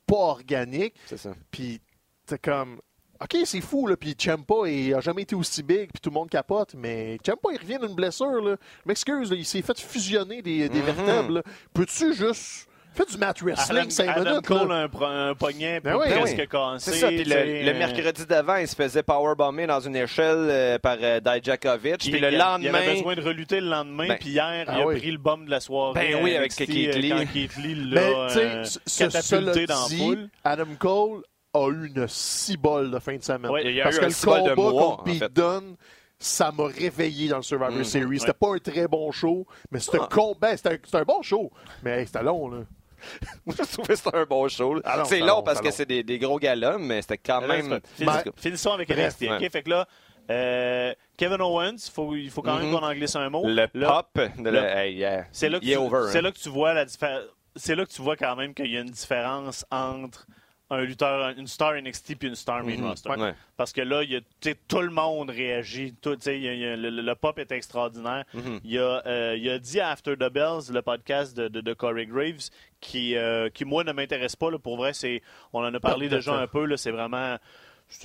pas organique. C'est ça. Puis c'est comme OK, c'est fou, là, puis Ciampa, il a jamais été aussi big, puis tout le monde capote, mais Ciampa, il revient d'une blessure, là. Je m'excuse, là, il s'est fait fusionner des, des Mhm. vertèbres, là. Peux-tu juste... Fais du mat wrestling, Adam, 5 Adam minutes, Cole là? un, un poignet Ben oui, presque oui. cassé. Ça. Le, le euh, mercredi d'avant, il se faisait powerbomber dans une échelle euh, par euh, Dijakovic. il- Puis le il- Il avait lendemain, besoin de relutter le lendemain, Ben, puis hier, ah il a oui. pris le bum de la soirée. Ben oui, avec Keith Lee. Quand Keith Lee Mais, l'a tu sais, euh, ce- catapulté dans la dit, foule. Adam Cole a eu une cibole de fin de semaine. Ouais, il y a Parce eu que un le cibole de combat mois, contre en Pete fait. Dunne, ça m'a réveillé dans le Survivor Mm. Series. C'était Ouais. pas un très bon show, mais c'était Ah. con- ben, c'était un, un bon show. Mais hey, c'était long, là. moi, je trouvais que c'était un bon show. Ah c'est long long, parce que c'est des, des gros galas, mais c'était quand même. Finis- Ben, Finissons avec NXT. ok? Fait que là, euh, Kevin Owens, faut, il faut quand même Mhm. qu'on en glisse un mot. Le Là, pop de le- le. hey, yeah. C'est là, que hein. là que tu vois la diffé- C'est là que tu vois quand même qu'il y a une différence entre un lutteur, une star NXT puis une star main Mhm. roster. Ouais. Parce que là, y a, tout le monde réagit. Tout, y a- y a- le, le pop est extraordinaire. Mhm. Euh, il a dit After the Bells, le podcast de, de, de Corey Graves, qui, euh, qui moi, ne m'intéresse pas. là. pour vrai, c'est, on en a parlé déjà un peu. C'est vraiment...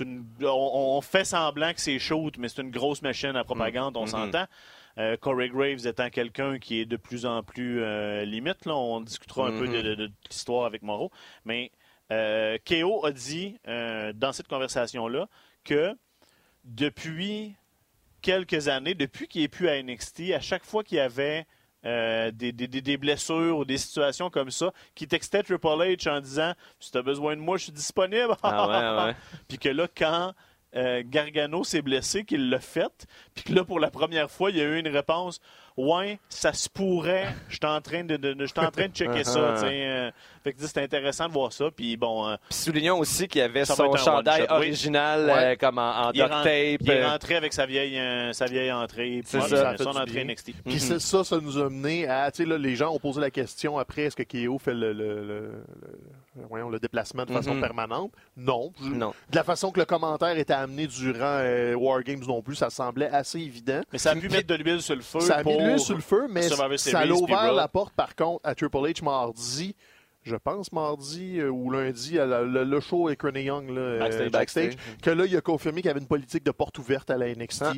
une- on, on fait semblant que c'est shoot, mais c'est une grosse machine à propagande, on Mhm. s'entend. Euh, Corey Graves étant quelqu'un qui est de plus en plus euh, limite. Là, on discutera un peu de, de- de l'histoire avec Moreau. Mais euh, Keo a dit euh, dans cette conversation-là que depuis quelques années, depuis qu'il est plus à NXT, à chaque fois qu'il y avait euh, des, des- des- des blessures ou des situations comme ça, qui textait Triple H en disant Si tu as besoin de moi, je suis disponible. Ah ouais, ouais. Puis que là, quand euh, Gargano s'est blessé, qu'il l'a fait, puis que là, pour la première fois, il y a eu une réponse Ouais, ça se pourrait, je suis en train de, de, de- en train de checker ça. tu sais, euh. fait que c'est intéressant de voir ça. Puis bon, euh, Puis soulignons aussi qu'il y avait son chandail oui. original euh, comme en, en duct tape. il est euh, rentré avec sa vieille, euh, sa vieille entrée. C'est puis ça. Ça son entrée bien. NXT. Puis c'est- ça, ça nous a mené à. Tu sais, là, les gens ont posé la question après est-ce que Keo fait le, le, le- le- voyons, le déplacement de façon Mhm. permanente? Non. Non. De la façon que le commentaire était amené durant euh, War Games non plus, ça semblait assez évident. Mais ça a pu mettre de l'huile sur le feu. Ça a mis pour... de l'huile sur le feu, mais ça a ouvert la porte, par contre, à Triple H mardi. Je pense mardi euh, ou lundi, à la- le, le show avec Renee Young là, euh, Backstage. backstage, Backstage. que là, il a confirmé qu'il y avait une politique de porte ouverte à la NXT. Ah.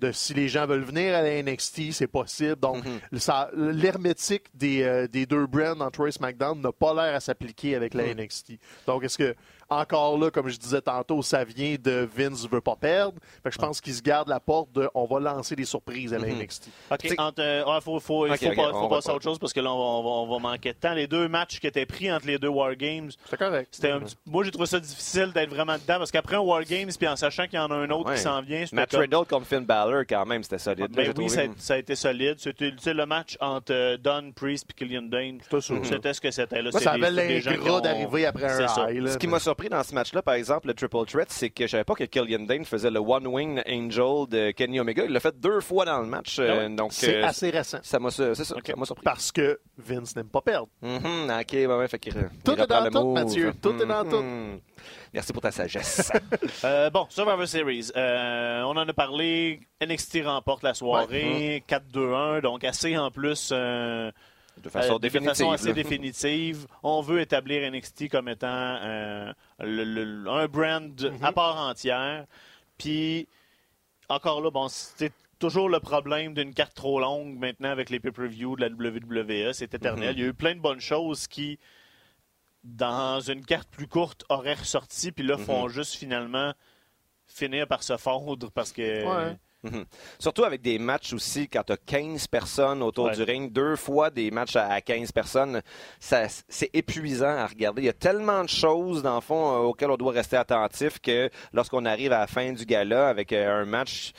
De si les gens veulent venir à la NXT, c'est possible. Donc, ça- l'hermétique des, euh, des deux brands entre et SmackDown n'a pas l'air à s'appliquer avec la Mhm. NXT. Donc, est-ce que, encore là, comme je disais tantôt, ça vient de Vince veut pas perdre? Fait que je pense qu'il se garde la porte de on va lancer des surprises à la Mhm. NXT. OK, entre, euh, ouais, faut, faut, il pas- faut passer à pas. autre chose parce que là, on va, on va- on va manquer de temps. Les deux matchs qui étaient pris entre les deux War Games, C'est correct. c'était un petit- moi, j'ai trouvé ça difficile d'être vraiment dedans parce qu'après un War Games, puis en sachant qu'il y en a un autre Ouais. qui s'en vient, c'était Matt comme- Riddle contre Finn Balor, quand même, c'était solide. Ben oui, ça a, ça a été solide. C'était tu sais, le match entre euh, Don Priest et Killian Dane. C'était ce que c'était. là. Ça avait l'ingrat d'arriver après un high. là, Ce qui m'a surpris dans ce match-là, par exemple, le Triple Threat, c'est que je savais pas que Killian Dane faisait le One Wing Angel de Kenny Omega. Il l'a fait deux fois dans le match. euh, Ah ouais? donc, C'est euh, assez récent. ça m'a c'est ça, Ok. ça m'a surpris. Parce que Vince n'aime pas perdre. Mhm, ok, ouais, ouais, fait Tout il est dans le tout, move. Mathieu. Tout est dans tout. Mhm. Merci pour ta sagesse. Euh, bon, Survivor Series. Euh, on en a parlé. NXT remporte la soirée. 4-2-1. Donc, assez en plus. euh, De façon euh, définitive. façon assez définitive. On veut établir NXT comme étant euh, le- le- un brand Mm-hmm. à part entière. Puis, encore là, bon, c'est toujours le problème d'une carte trop longue maintenant avec les pay-per-view de la WWE. C'est éternel. Mhm. Il y a eu plein de bonnes choses qui, dans une carte plus courte, auraient ressorti, puis là, Mhm. font juste finalement finir par se fondre parce que. Ouais. Mhm. Surtout avec des matchs aussi, quand tu as 15 personnes autour Ouais. du ring, deux fois des matchs à à 15 personnes, c'est épuisant à regarder. Il y a tellement de choses, dans le fond, euh, auxquelles on doit rester attentif que lorsqu'on arrive à la fin du gala avec euh, un match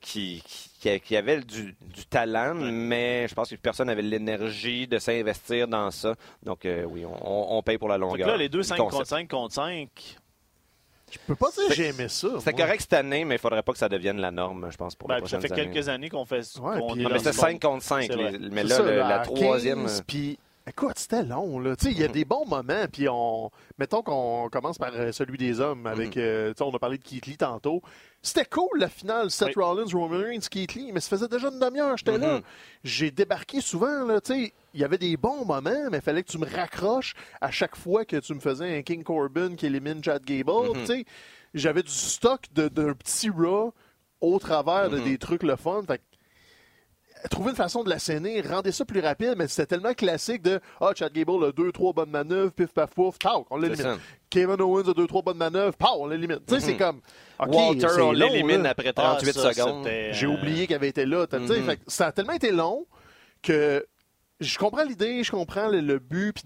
qui, qui, qui avait du, du talent, Ouais. mais je pense que personne n'avait l'énergie de s'investir dans ça. Donc, euh, oui, on, on paye pour la longueur. là, les deux du 5 concept. contre 5 contre 5. Je peux pas dire que C'est- j'ai aimé ça. C'était moi. correct cette année, mais il faudrait pas que ça devienne la norme, je pense, pour Ben, les ça prochaines fait années. quelques années qu'on fait Ouais, est Non, dans mais ce c'était monde. 5 contre 5. C'est vrai. les- mais C'est là, ça, le- la troisième. 15, puis, écoute, c'était long. Là. Tu sais, Il y a des bons moments. Puis on... Mettons qu'on commence par euh, celui des hommes. avec euh, tu sais, On a parlé de Keith Lee tantôt. C'était cool la finale. Seth Oui. Rollins, Roman Reigns, Keith Lee. Mais ça faisait déjà une demi-heure. J'étais là. Mhm. J'ai débarqué souvent. Là, tu sais. il y avait des bons moments, mais il fallait que tu me raccroches à chaque fois que tu me faisais un King Corbin qui élimine Chad Gable. Mhm. tu sais. j'avais du stock de- d'un petit Raw au travers de des trucs le fun. Fait trouver une façon de l'assainir, rendez ça plus rapide, mais c'était tellement classique de Ah, Chad Gable a deux, trois bonnes manœuvres, pif paf pouf, pow, on l'élimine. Kevin Owens a deux, trois bonnes manœuvres, pow, on l'élimine. Tu sais, c'est comme OK, Mhm. Walter, c'est on l'élimine après Ah, 38 ça, secondes. c'était, J'ai euh, oublié qu'il avait été là. t'as- tu sais, fait que ça a tellement été long que je comprends l'idée, je comprends le, le but puis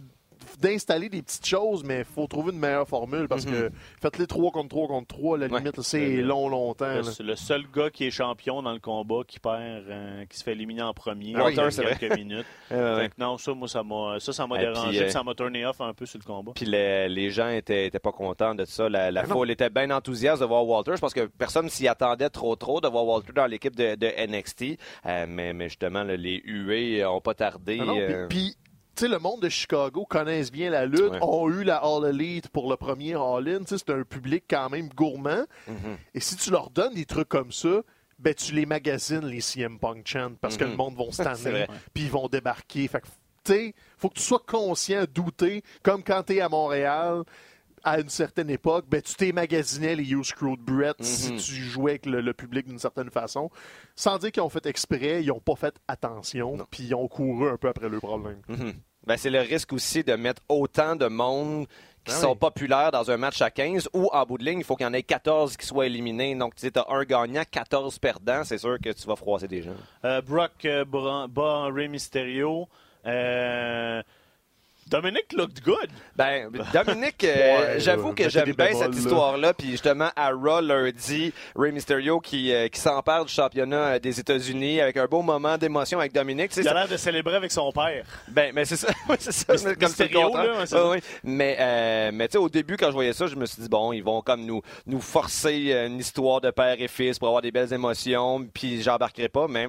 d'installer des petites choses, mais il faut trouver une meilleure formule parce Mhm. que faites-les 3 contre 3 contre 3, à la Ouais. limite, c'est long, longtemps. là. Le, le seul gars qui est champion dans le combat, qui perd, euh, qui se fait éliminer en premier, Ah oui, a c'est quelques minutes. Que non, ça, moi, ça m'a, ça, dérangé, puis, euh, puis ça m'a tourné off un peu sur le combat. Puis les, les gens étaient, étaient pas contents de ça. La, la Ah foule était bien enthousiaste de voir Walter. Je pense que personne s'y attendait trop trop de voir Walter dans l'équipe de, de NXT. Euh, mais, mais justement, là, les huées ont pas tardé. Ah non, puis- euh, sais, le monde de Chicago connaissent bien la lutte, Ouais. ont eu la All Elite pour le premier All-In. C'est un public quand même gourmand. mhm. Et si tu leur donnes des trucs comme ça, ben tu les magasines, les CM Punk Chant, parce que le monde vont se tanner, puis ils vont débarquer. Fait que, tu sais, faut que tu sois conscient, douter, comme quand tu es à Montréal à une certaine époque, ben tu t'es magasiné les You Screwed Brett si Mhm. tu jouais avec le, le public d'une certaine façon. Sans dire qu'ils ont fait exprès, ils ont pas fait attention, puis ils ont couru un peu après le problème. Mhm. Ben, c'est le risque aussi de mettre autant de monde qui Ah sont populaires dans un match à 15 ou en bout de ligne, il faut qu'il y en ait 14 qui soient éliminés. Donc, tu sais, as un gagnant, 14 perdants, c'est sûr que tu vas froisser des gens. Euh, Brock euh, bat Rey Mysterio. Euh, Dominic looked good. Ben, Dominique, euh, Ouais, j'avoue que j'aime bien cette là. histoire-là. Puis justement, à Raw lundi, Rey Mysterio qui, euh, qui s'empare du championnat euh, des États-Unis avec un beau moment d'émotion avec Dominique. Il a l'air de célébrer avec son père. Ben, mais c'est ça. C'est ça. Comme c'est là, ouais, ça. Mais, euh, mais tu sais, au début, quand je voyais ça, je me suis dit, bon, ils vont comme nous, nous forcer une histoire de père et fils pour avoir des belles émotions, puis j'embarquerai pas, mais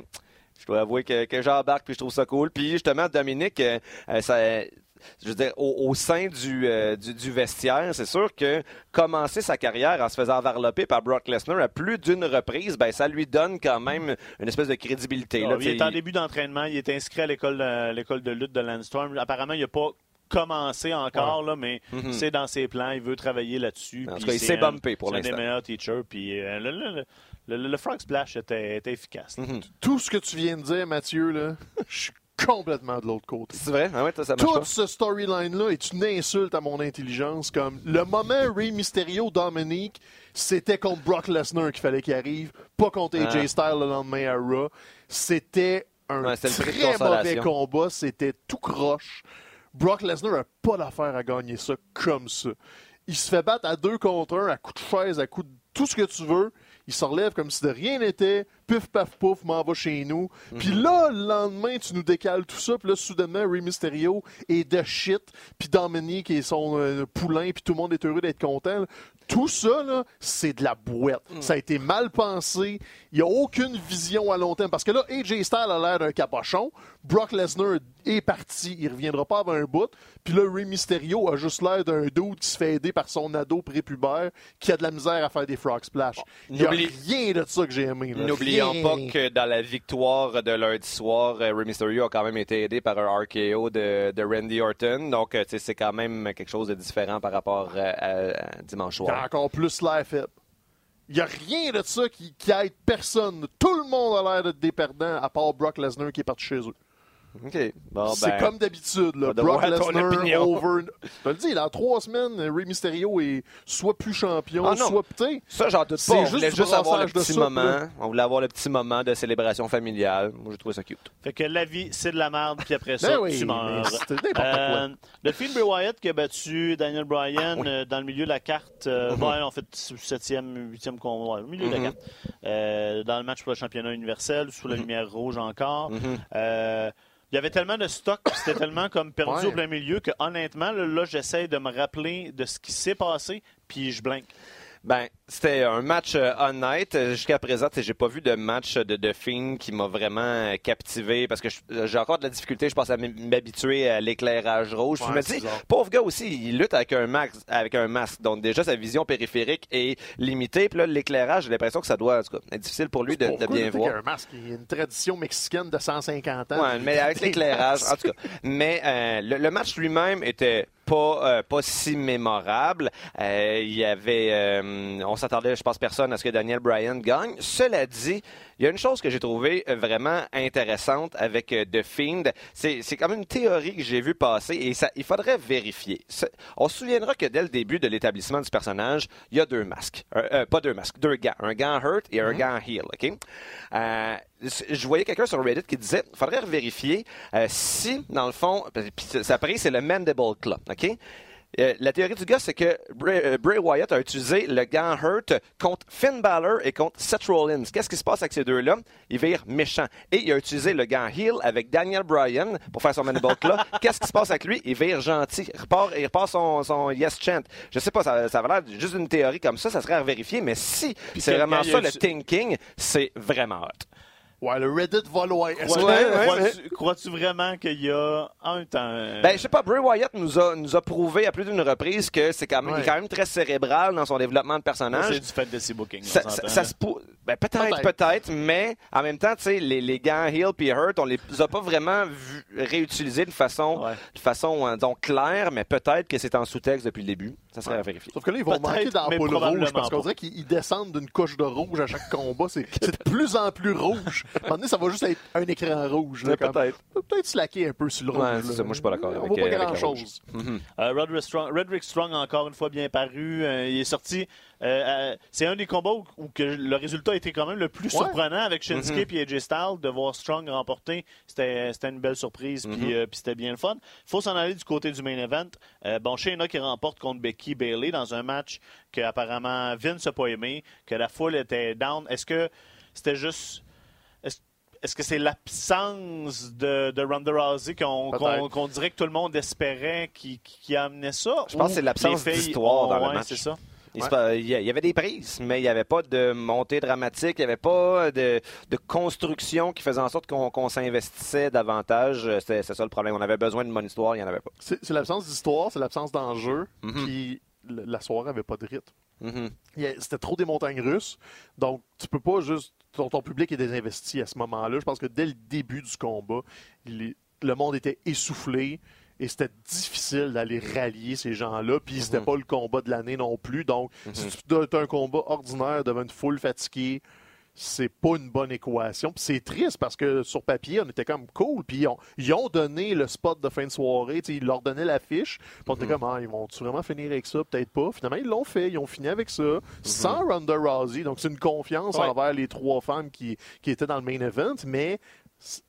je dois avouer que, que j'embarque, puis je trouve ça cool. Puis justement, Dominique, euh, ça. Je veux dire, au, au sein du, euh, du, du vestiaire, c'est sûr que commencer sa carrière en se faisant envelopper par Brock Lesnar à plus d'une reprise, ben ça lui donne quand même une espèce de crédibilité. Ah, là, il est en début d'entraînement. Il est inscrit à l'école de, l'école de lutte de Landstorm. Apparemment, il n'a pas commencé encore, là, mais Mhm. c'est dans ses plans. Il veut travailler là-dessus. En tout cas, il c'est s'est bumpé pour c'est un des l'instant. meilleurs teachers. Puis euh, le, le- le- le- le Frog Splash était, était efficace. Mhm. Tout ce que tu viens de dire, Mathieu, là, je suis complètement de l'autre côté. C'est vrai? Ah ouais, ça Tout pas? ce storyline-là est une insulte à mon intelligence. Comme le moment Rey Mysterio Dominique, c'était contre Brock Lesnar qu'il fallait qu'il arrive, pas contre AJ Ah. Styles le lendemain à Raw. C'était un Ouais, très mauvais combat. C'était tout croche. Brock Lesnar n'a pas d'affaire à gagner ça comme ça. Il se fait battre à deux contre un, à coups de chaise, à coups de tout ce que tu veux. Il se relève comme si de rien n'était. Pif, paf, pouf, m'en va chez nous. Puis là, le lendemain, tu nous décales tout ça. Puis là, soudainement, Rey Mysterio est de shit. Puis Dominique est son euh, poulain. Puis tout le monde est heureux d'être content. là. Tout ça, là, c'est de la boîte. Ça a été mal pensé. Il n'y a aucune vision à long terme. Parce que là, AJ Styles a l'air d'un capochon. Brock Lesnar est parti. Il reviendra pas avant un bout. Puis là, Rey Mysterio a juste l'air d'un dude qui se fait aider par son ado prépubère qui a de la misère à faire des frog splash. Il n'y a rien de ça que j'ai aimé. N'oublions pas que dans la victoire de lundi soir, euh, Rey Mysterio a quand même été aidé par un RKO de, Randy Orton. Donc, euh, c'est quand même quelque chose de différent par rapport euh, à, dimanche soir. encore plus l'air faible. Il n'y a rien de ça qui, qui aide personne. Tout le monde a l'air d'être des perdants, à part Brock Lesnar qui est parti chez eux. OK. Bon, c'est ben, comme d'habitude. là. Brock Lesnar over. Je te le dis, dans trois semaines, Rey Mysterio est soit plus champion, Ah soit. sais, Ça, j'en doute C'est pas. On juste voulait juste avoir le petit soupe, moment. là. On voulait avoir le petit moment de célébration familiale. Moi, j'ai trouvé ça cute. Fait que la vie, c'est de la merde, puis après ça, Ben oui, tu meurs. c'était n'importe quoi. Euh, le film Bray Wyatt qui a battu Daniel Bryan Ah, oui. euh, dans le milieu de la carte, euh, Mhm. ouais, en fait, septième, huitième combat, ouais, au milieu de la Mhm. carte, euh, dans le match pour le championnat universel, sous la Mhm. lumière rouge encore. Mhm. Euh, il y avait tellement de stock, c'était tellement comme perdu Ouais. au plein milieu que honnêtement, là, là, j'essaie de me rappeler de ce qui s'est passé, puis je blinque. Ben, c'était un match euh, honnête. Euh, Jusqu'à présent, j'ai pas vu de match de, de film qui m'a vraiment euh, captivé parce que euh, j'ai encore de la difficulté, je pense, à m'habituer à l'éclairage rouge. Ouais, je me dis, bizarre. pauvre gars aussi, il lutte avec un, max, avec un masque. Donc déjà, sa vision périphérique est limitée. Puis là, l'éclairage, j'ai l'impression que ça doit en tout cas, être difficile pour lui de, bien voir. un masque? Il y a une tradition mexicaine de 150 ans. Ouais, mais avec l'éclairage, en tout cas. Mais euh, le, le match lui-même était pas, euh, pas si mémorable. Euh, il y avait, euh, on s'attendait, je pense, personne à ce que Daniel Bryan gagne. Cela dit, il y a une chose que j'ai trouvée vraiment intéressante avec The Fiend. C'est, c'est comme une théorie que j'ai vue passer et ça, il faudrait vérifier. On se souviendra que dès le début de l'établissement du personnage, il y a deux masques. pas deux masques, deux gants. Un gant hurt et un mm-hmm. gant heal. OK? je voyais quelqu'un sur Reddit qui disait il faudrait vérifier si, dans le fond, ça pris, c'est le Mandible Claw. OK? Euh, la théorie du gars, c'est que euh, Bray, Wyatt a utilisé le gant Hurt contre Finn Balor et contre Seth Rollins. Qu'est-ce qui se passe avec ces deux-là? Il vire méchant. Et il a utilisé le gant Heel avec Daniel Bryan pour faire son mandible claw. Qu'est-ce qui se passe avec lui? Il vire gentil. Il repart, il repart son, son Yes Chant. Je sais pas, ça, ça va l'air juste une théorie comme ça, ça serait à vérifier, mais si c'est vraiment ça le thinking, c'est vraiment hot. Ouais, le Reddit va loin. Crois-tu vraiment qu'il y a un temps. Euh, ben, je sais pas, Bray Wyatt nous a, nous a prouvé à plus d'une reprise que c'est quand, même, quand même très cérébral dans son développement de personnage. C'est du fait de ses bookings. Ça, ça, se ben, peut-être, peut-être, mais en même temps, tu sais, les, les gants Hill et Hurt, on les a pas vraiment réutilisés de façon, de façon euh, donc claire, mais peut-être que c'est en sous-texte depuis le début. Ça serait à vérifier. Sauf que là, ils vont manquer d'ampoule rouge parce qu'on dirait qu'ils descendent d'une couche de rouge à chaque combat. C'est de plus en plus rouge. À un moment donné, ça va juste être un écran rouge. Peut-être. Peut-être slacker un peu sur le rouge. moi, je suis pas d'accord avec, on voit pas euh, grand-chose. Mm-hmm. Euh, Roderick, Strong, encore une fois, bien paru. il est sorti euh, euh, c'est un des combats où, que le résultat a été quand même le plus surprenant avec Shinsuke et AJ Styles de voir Strong remporter. C'était une belle surprise, mm-hmm. euh, puis c'était bien le fun. Il faut s'en aller du côté du main event. bon, Shayna qui remporte contre Becky Bailey dans un match que apparemment Vince n'a pas aimé, que la foule était down. Est-ce que c'était juste est-ce que c'est l'absence de, de Ronda Rousey qu'on dirait que tout le monde espérait qui, qui, amenait ça? Je pense que c'est l'absence d'histoire dans le match. c'est ça. Il, y avait des prises, mais il n'y avait pas de montée dramatique, il n'y avait pas de, construction qui faisait en sorte qu'on s'investissait davantage. C'est ça le problème. On avait besoin de bonne histoire, il n'y en avait pas. C'est l'absence d'histoire, c'est l'absence d'enjeu, puis la soirée n'avait pas de rythme. Mm-hmm. C'était trop des montagnes russes, donc tu peux pas juste... Ton, ton public est désinvesti à ce moment-là. Je pense que dès le début du combat, le monde était essoufflé et c'était difficile d'aller rallier ces gens-là. Puis c'était mhm. pas le combat de l'année non plus. Donc, mhm. si tu as un combat ordinaire devant une foule fatiguée, c'est pas une bonne équation. Puis c'est triste parce que sur papier, on était comme cool. Puis ils ont, donné le spot de fin de soirée. Ils leur donnaient l'affiche. Puis on était mhm. comme, ah, ils vont-tu vraiment finir avec ça? Peut-être pas. Finalement, ils l'ont fait. Ils ont fini avec ça. Sans Ronda Rousey. Donc c'est une confiance envers les trois femmes qui, qui étaient dans le main event. Mais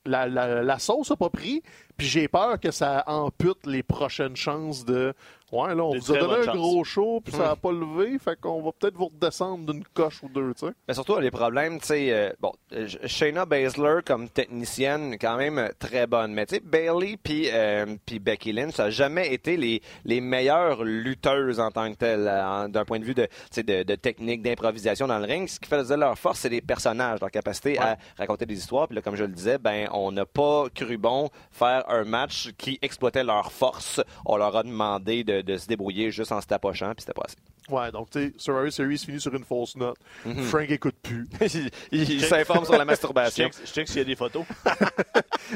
la, la, la sauce n'a pas pris. Puis j'ai peur que ça ampute les prochaines chances de Ouais, là, on vous a donné un gros show, puis ça n'a hmm. pas levé, fait qu'on va peut-être vous redescendre d'une coche ou deux, tu sais. Mais surtout, les problèmes, tu sais, euh, bon, Shayna Baszler, comme technicienne, quand même euh, très bonne, mais tu sais, Bailey puis euh, Becky Lynch, ça n'a jamais été les, les meilleures lutteuses en tant que telles, d'un point de vue de, de, de technique, d'improvisation dans le ring. Ce qui faisait leur force, c'est les personnages, leur capacité à raconter des histoires. Puis là, comme je le disais, ben, on n'a pas cru bon faire un match qui exploitait leur force. On leur a demandé de de, se débrouiller juste en se tapochant, puis c'était pas assez. Ouais, donc, tu sais, Survivor Series finit sur une fausse note. Mhm. Frank écoute plus. il, s'informe sur la masturbation. Je check, s'il y a des photos.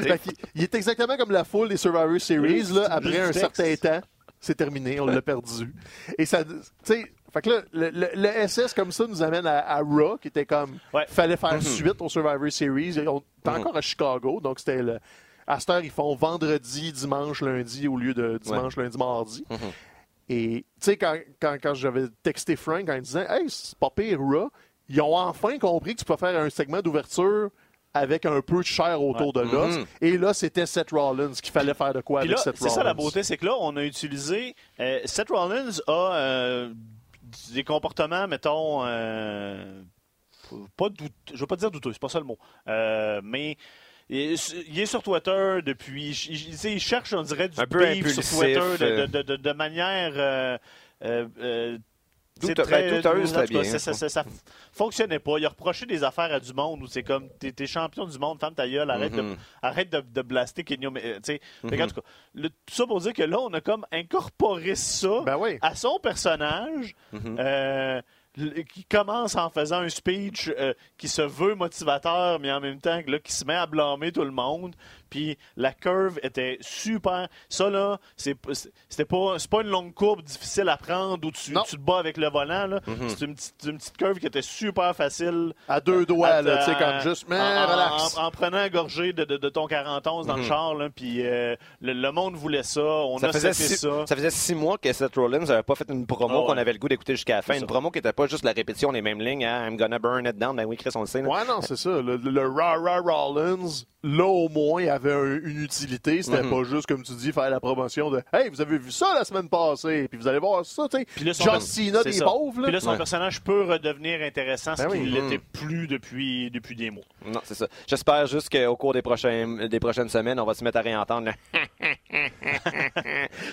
il, est exactement comme la foule des Survivor Series, là, après un certain temps. C'est terminé, on l'a perdu. Et ça, tu sais, fait que là, le, SS comme ça nous amène à, à Raw, qui était comme, fallait faire mhm. suite au Survivor Series. On était mhm. encore à Chicago, donc c'était le, à cette heure, ils font vendredi, dimanche, lundi au lieu de dimanche, lundi, mardi. Mhm. Et tu sais, quand, quand, quand j'avais texté Frank en disant Hey, c'est pas pire, Raw, ils ont enfin compris que tu peux faire un segment d'ouverture avec un peu de chair autour de l'os. Et là, c'était Seth Rollins qu'il fallait faire de quoi avec Seth Rollins. C'est ça la beauté, c'est que là, on a utilisé. Euh, Seth Rollins a euh, des comportements, mettons, euh, pas doute, je veux pas dire douteux, c'est pas ça le mot, mais il est sur Twitter depuis. Il, cherche, on dirait, du un beef sur Twitter de, de, de, de manière. Euh, euh, euh c'est très, douteuse, très bien. Ça, ça, ça, fonctionnait pas. Il a reproché des affaires à du monde où c'est comme t'es es champion du monde, femme ta gueule, arrête, de, mm-hmm. arrête de, de blaster Kenyo. Euh, mm -hmm. En tout cas, le, tout ça pour dire que là, on a comme incorporé ça ben oui. à son personnage. Mm-hmm. euh, qui commence en faisant un speech euh, qui se veut motivateur, mais en même temps là, qui se met à blâmer tout le monde. Puis la curve était super. Ça, là, c'est c'était pas, c'est pas une longue courbe difficile à prendre où tu, tu te bats avec le volant. là. Mm-hmm. C'est une petite, une petite curve qui était super facile. À deux doigts, À- là, tu sais, comme juste, mais en, relax. en- en prenant un gorgée de, de- de ton 41 dans le char, là, puis euh, le, le monde voulait ça, on Mm-hmm. Ça a faisait, fait six, ça. ça faisait six mois que Seth Rollins n'avait pas fait une promo Ah ouais. qu'on avait le goût d'écouter jusqu'à la fin. Une ça. promo qui n'était pas juste la répétition des mêmes lignes. Hein? I'm gonna burn it down. Ben oui, Chris, on le sait. là. Ouais, non, c'est ça. Le, le, le Ra Ra Rollins, là, au moins, il avait un- une utilité. C'était Mhm. pas juste, comme tu dis, faire la promotion de Hey, vous avez vu ça la semaine passée, puis vous allez voir ça, tu sais. Puis là, son John Cena des ça. pauvres, là. Puis là, son Ouais. personnage peut redevenir intéressant, ce Ben oui. qu'il Mm. l'était plus depuis, depuis des mois. Non, c'est ça. J'espère juste qu'au cours des, prochains, des prochaines semaines, on va se mettre à réentendre. le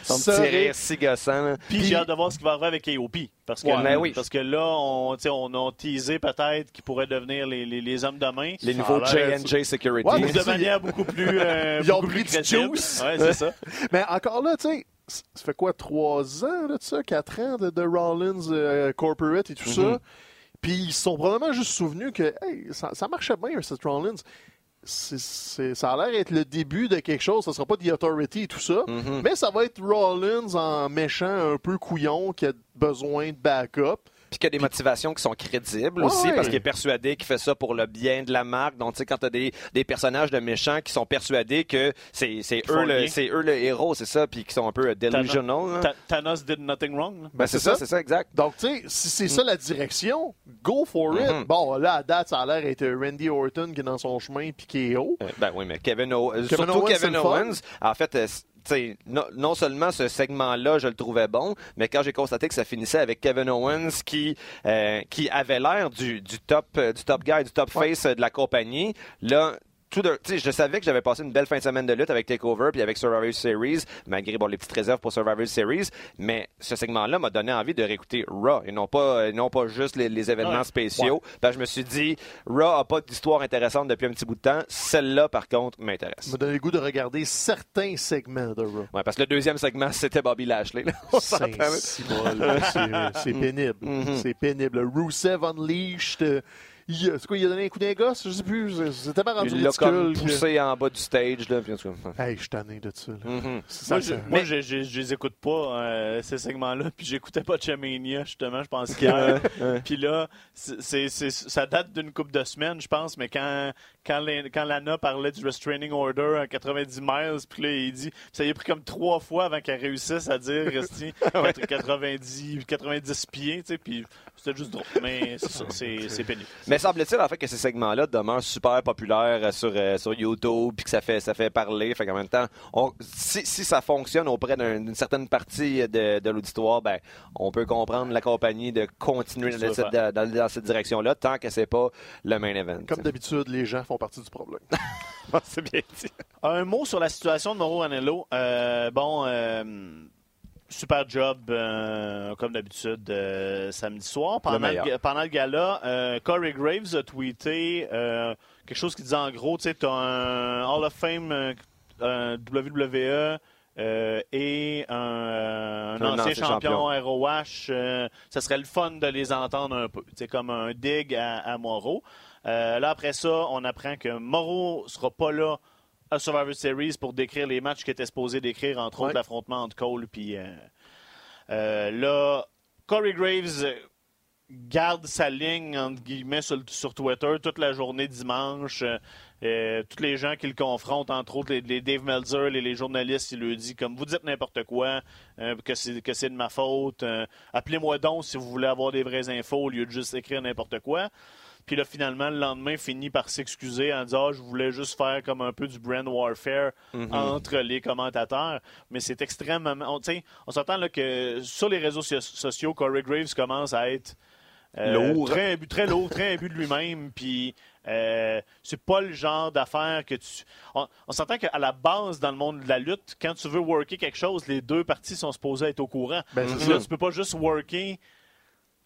Son petit rire si gossant. Puis, j'ai hâte de voir ce qui va arriver avec AOP. Parce que, Ouais, ben oui. parce que là, on, on a teasé peut-être qu'ils pourraient devenir les, les, les hommes de main. Les nouveaux J&J Security. Ouais, mais de manière beaucoup plus. euh, Ils ont pris du juice. Ouais, c'est ça. Mais encore là, tu sais, ça fait quoi, trois ans, là, de ça, quatre ans de, de Rollins euh, Corporate et tout Mhm. ça. Puis ils se sont probablement juste souvenus que, hey, ça, ça marchait bien, Seth Rollins. Ça a l'air d'être le début de quelque chose. Ça sera pas The Authority et tout ça. Mhm. Mais ça va être Rollins en méchant un peu couillon qui a besoin de backup. Puis qu'il y a des motivations qui sont crédibles Ouais, aussi, ouais. parce qu'il est persuadé qu'il fait ça pour le bien de la marque. Donc, tu sais, quand tu as des, des personnages de méchants qui sont persuadés que c'est c'est eux, le c'est eux le héros, c'est ça, puis qui sont un peu euh, delusional. Ta- Thanos did nothing wrong. Ben, c'est ça, c'est ça, exact. Donc, tu sais, si c'est ça la direction, go for it. Mhm. Bon, là, à date, ça a l'air d'être Randy Orton qui est dans son chemin puis qui est haut. Euh, Ben oui, mais Kevin, O- euh, Kevin surtout Owens, c'est Kevin. Owens, en fait, non, seulement ce segment-là, je le trouvais bon, mais quand j'ai constaté que ça finissait avec Kevin Owens qui, euh, qui avait l'air du, du top, euh, du top guy, du top face de la compagnie, là, tout de, je savais que j'avais passé une belle fin de semaine de lutte avec Takeover puis avec Survivor Series, malgré bon, les petites réserves pour Survivor Series, mais ce segment-là m'a donné envie de réécouter Raw et non pas, euh, non pas juste les, les événements Ouais. spéciaux. Ben, je me suis dit, Raw a pas d'histoire intéressante depuis un petit bout de temps. Celle-là, par contre, Ça m'intéresse. m'a donné le goût de regarder certains segments de Raw. Ouais, parce que le deuxième segment, c'était Bobby Lashley. c'est- pénible. Mhm. C'est pénible. Rusev Unleashed. Il, quoi, il a donné un coup d'un gosse? Je sais plus. C'était pas rendu Il l'a comme poussé en bas du stage. Là, puis en tout cas, Hey, je suis tanné de ça. là. mhm. Ça, Moi, ça- je, moi, je, je- je les écoute pas, euh, ces segments-là. Puis j'écoutais pas Chamania, justement, je pense qu'hier. Puis là, c'est, c'est- c'est- ça date d'une couple de semaines, je pense. Mais quand, quand, les- quand Lana parlait du restraining order à 90 miles, puis là, il dit, ça y a pris comme trois fois avant qu'elle réussisse à dire, resti 90, 90 pieds, tu sais. Puis c'était juste drôle. Mais c'est ça, c'est, pénible. Mais semble-t-il en fait que ces segments-là demeurent super populaires euh, sur, euh, sur YouTube puis que ça fait, ça fait parler. Fait qu'en même temps, on- si, si ça fonctionne auprès d'un- d'une certaine partie de, de l'auditoire, ben, on peut comprendre la compagnie de continuer dans, cette, dans cette direction-là tant que c'est pas le main event. Comme d'habitude, les gens font partie du problème. c'est bien dit. Un mot sur la situation de Mauro Anello. Euh, bon, euh, super job, euh, comme d'habitude, samedi soir. Pendant le, pendant gala, Corey Graves a tweeté quelque chose qui disait en gros, tu sais, tu as un Hall of Fame un WWE. euh, et un, euh, un Un ancien, ancien champion, champion. ROH, euh, ça serait le fun de les entendre un peu. C'est comme un dig à, à Moreau. Euh, là, après ça, on apprend que Moreau sera pas là à Survivor Series pour décrire les matchs qu'il était supposé décrire, entre Ouais. autres l'affrontement entre Cole puis euh, euh, là, Corey Graves garde sa ligne entre guillemets sur, sur Twitter toute la journée dimanche. Euh, tous les gens qui le confrontent, entre autres les, les Dave Meltzer, les, les journalistes, il lui dit comme vous dites n'importe quoi, euh, que c'est que c'est de ma faute. euh, Appelez-moi donc si vous voulez avoir des vraies infos au lieu de juste écrire n'importe quoi. Puis là, finalement, le lendemain, finit par s'excuser en disant Ah, je voulais juste faire comme un peu du brand warfare entre les commentateurs. Mais c'est extrêmement. On, on s'entend là que sur les réseaux so- sociaux, Corey Graves commence à être euh, Lourd. très, imbu- très lourd, très imbu de lui-même. Puis euh, c'est pas le genre d'affaire que tu. On, on s'entend qu'à la base, dans le monde de la lutte, quand tu veux worker quelque chose, les deux parties sont supposées être au courant. Ben, Là, tu peux pas juste worker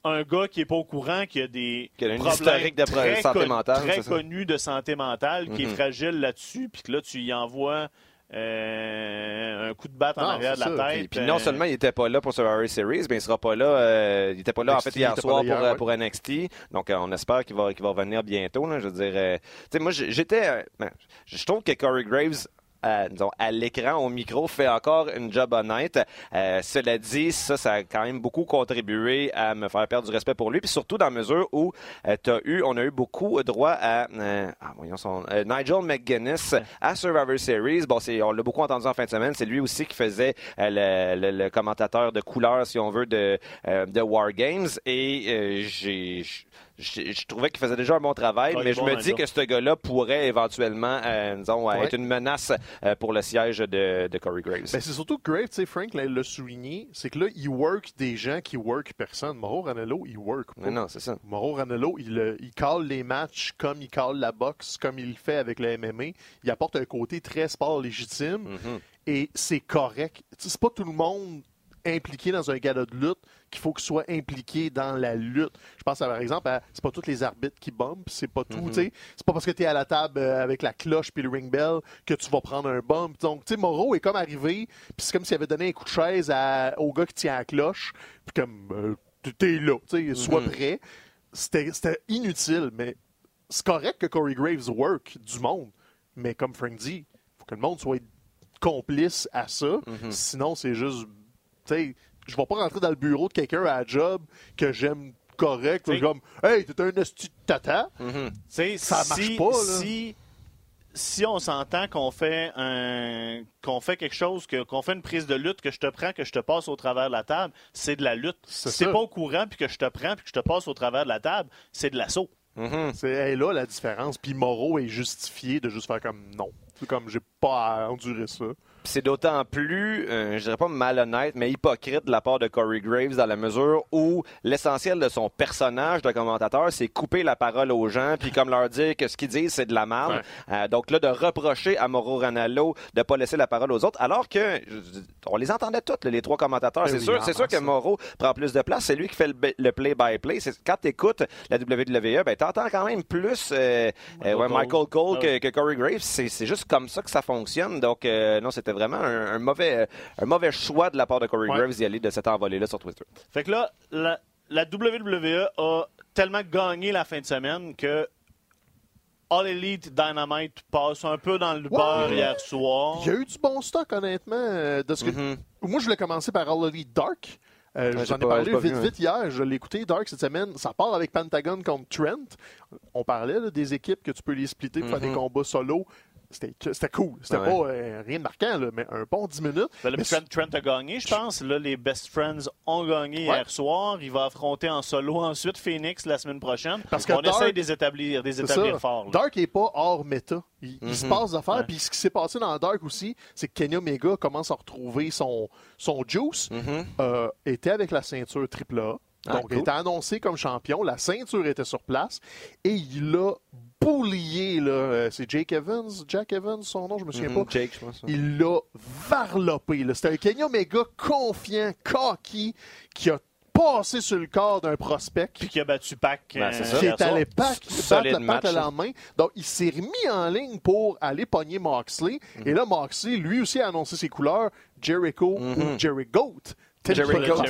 un gars qui est pas au courant, qui a des Qui a une problèmes de très santé con- mentale, très c'est ça? connu de santé mentale, qui est Mhm. fragile là-dessus, puis que là, tu y envoies euh, un coup de batte en Non, arrière de la ça. tête. Puis, puis euh, non seulement il était pas là pour Survivor Series, mais il sera pas là. euh, il était pas là en fait hier soir hier, pour, ouais. pour NXT. Donc euh, on espère qu'il va, qu'il va revenir bientôt. là. je veux dire, euh, tu sais, moi j'étais, euh, ben, je trouve que Corey Graves à, disons, à l'écran, au micro, fait encore une job honnête. Euh, cela dit, ça, ça a quand même beaucoup contribué à me faire perdre du respect pour lui. Puis surtout dans la mesure où euh, eu, on a eu beaucoup droit à euh, ah, voyons son, euh, Nigel McGuinness à Survivor Series. Bon, on l'a beaucoup entendu en fin de semaine. C'est lui aussi qui faisait euh, le, le- le commentateur de couleur, si on veut, de, euh, de War Games. Et euh, j'ai, je trouvais qu'il faisait déjà un bon travail, mais je bon, me dis que ce gars-là pourrait éventuellement, euh, disons, Ouais. être une menace euh, pour le siège de, de Corey Graves. Ben, c'est surtout que Grave, tu sais, Frank l'a souligné, c'est que là, il work des gens qui work personne. Mauro Ranello, il work pas. Non, c'est ça. Mauro Ranello, il, euh, il cale les matchs comme il cale la boxe, comme il le fait avec le MMA. Il apporte un côté très sport légitime Mhm. et c'est correct. C'est pas tout le monde impliqué dans un gala de lutte qu'il faut qu'il soit impliqué dans la lutte. Je pense à, par exemple à c'est pas tous les arbitres qui bumpent, c'est pas tout, tu sais. C'est pas parce que tu es à la table euh, avec la cloche puis le ring bell que tu vas prendre un bump. Donc tu sais Moreau est comme arrivé, puis c'est comme s'il avait donné un coup de chaise à- au gars qui tient la cloche, puis comme euh, t'es là, tu sais, sois Mhm. prêt. C'était c'était inutile, mais c'est correct que Corey Graves work du monde, mais comme Frank dit, faut que le monde soit complice à ça. Mhm. Sinon, c'est juste. Tu sais, je vais pas rentrer dans le bureau de quelqu'un à la job que j'aime correct. T'sais- Comme, hey, t'es un esti de tata. Sais, Ça marche si, pas, là. Si, si on s'entend qu'on fait un qu'on fait quelque chose, que- qu'on fait une prise de lutte, que je te prends, que je te passe au travers de la table, c'est de la lutte. C'est Si t'es ça. pas au courant, puis que je te prends, puis que je te passe au travers de la table, c'est de l'assaut. Mhm. C'est hey, là la différence. Puis Moreau est justifié de juste faire comme non. C'est comme, j'ai pas à endurer ça. C'est d'autant plus, euh, je dirais pas malhonnête, mais hypocrite de la part de Corey Graves dans la mesure où l'essentiel de son personnage de commentateur, c'est couper la parole aux gens, puis comme leur dire que ce qu'ils disent, c'est de la merde. Euh, donc là, de reprocher à Mauro Ranallo de pas laisser la parole aux autres, alors que je- on les entendait toutes, là, les trois commentateurs. Ben c'est oui, sûr, en c'est sûr que. Mauro prend plus de place. C'est lui qui fait le, play-by-play. Quand tu écoutes la WWE, ben, t'entends quand même plus euh, euh, ouais, Cole. Michael Cole Ah que, que Corey Graves. C'est c'est juste comme ça que ça fonctionne. Donc, euh, non, c'était vraiment un, un mauvais, un mauvais choix de la part de Corey Ouais. Graves d'y aller de cette envolée-là sur Twitter. Fait que là, la, la WWE a tellement gagné la fin de semaine que All Elite Dynamite passe un peu dans le beurre hier soir. Il y a eu du bon stock, honnêtement. euh, de ce que... Mhm. Moi, je voulais commencer par All Elite Dark. Euh, Ouais, je j'ai vous en ai parlé vite, vu, vite hier. Je l'ai écouté, Dark, cette semaine. Ça part avec Pentagon contre Trent. On parlait là, des équipes que tu peux les splitter pour faire des Mhm. combats solo. C'était cool. C'était Ouais. pas euh, rien de marquant, là, mais un bon 10 minutes. Ben là, Mais Trent, Trent a gagné, je pense. Là, les Best Friends ont gagné Ouais. hier soir. Il va affronter en solo ensuite Phoenix la semaine prochaine. Parce que On Dark- essaye de les établir, de les C'est établir ça. fort. là. Dark est pas hors méta. Il, il se Mhm. passe d'affaires. Puis ce qui s'est passé dans Dark aussi, c'est que Kenny Omega commence à retrouver son, son juice. Mhm. euh, était avec la ceinture AAA. Ah, Donc, cool. était annoncé comme champion. La ceinture était sur place. Et il a là. euh, C'est Jake Evans, Jack Evans, son nom, je me souviens Mhm. pas. Jake, je pense. Il l'a varlopé. là. C'était un Kenny Omega confiant, cocky, qui a passé sur le corps d'un prospect. Puis qui a battu Pac. Ben, c'est ça. qui est allé pack, battre le pack match, le lendemain. Donc, il s'est remis en ligne pour aller pogner Moxley. Et là, Moxley, lui aussi, a annoncé ses couleurs. Jericho ou Jerry Goat. Jerry. Goat,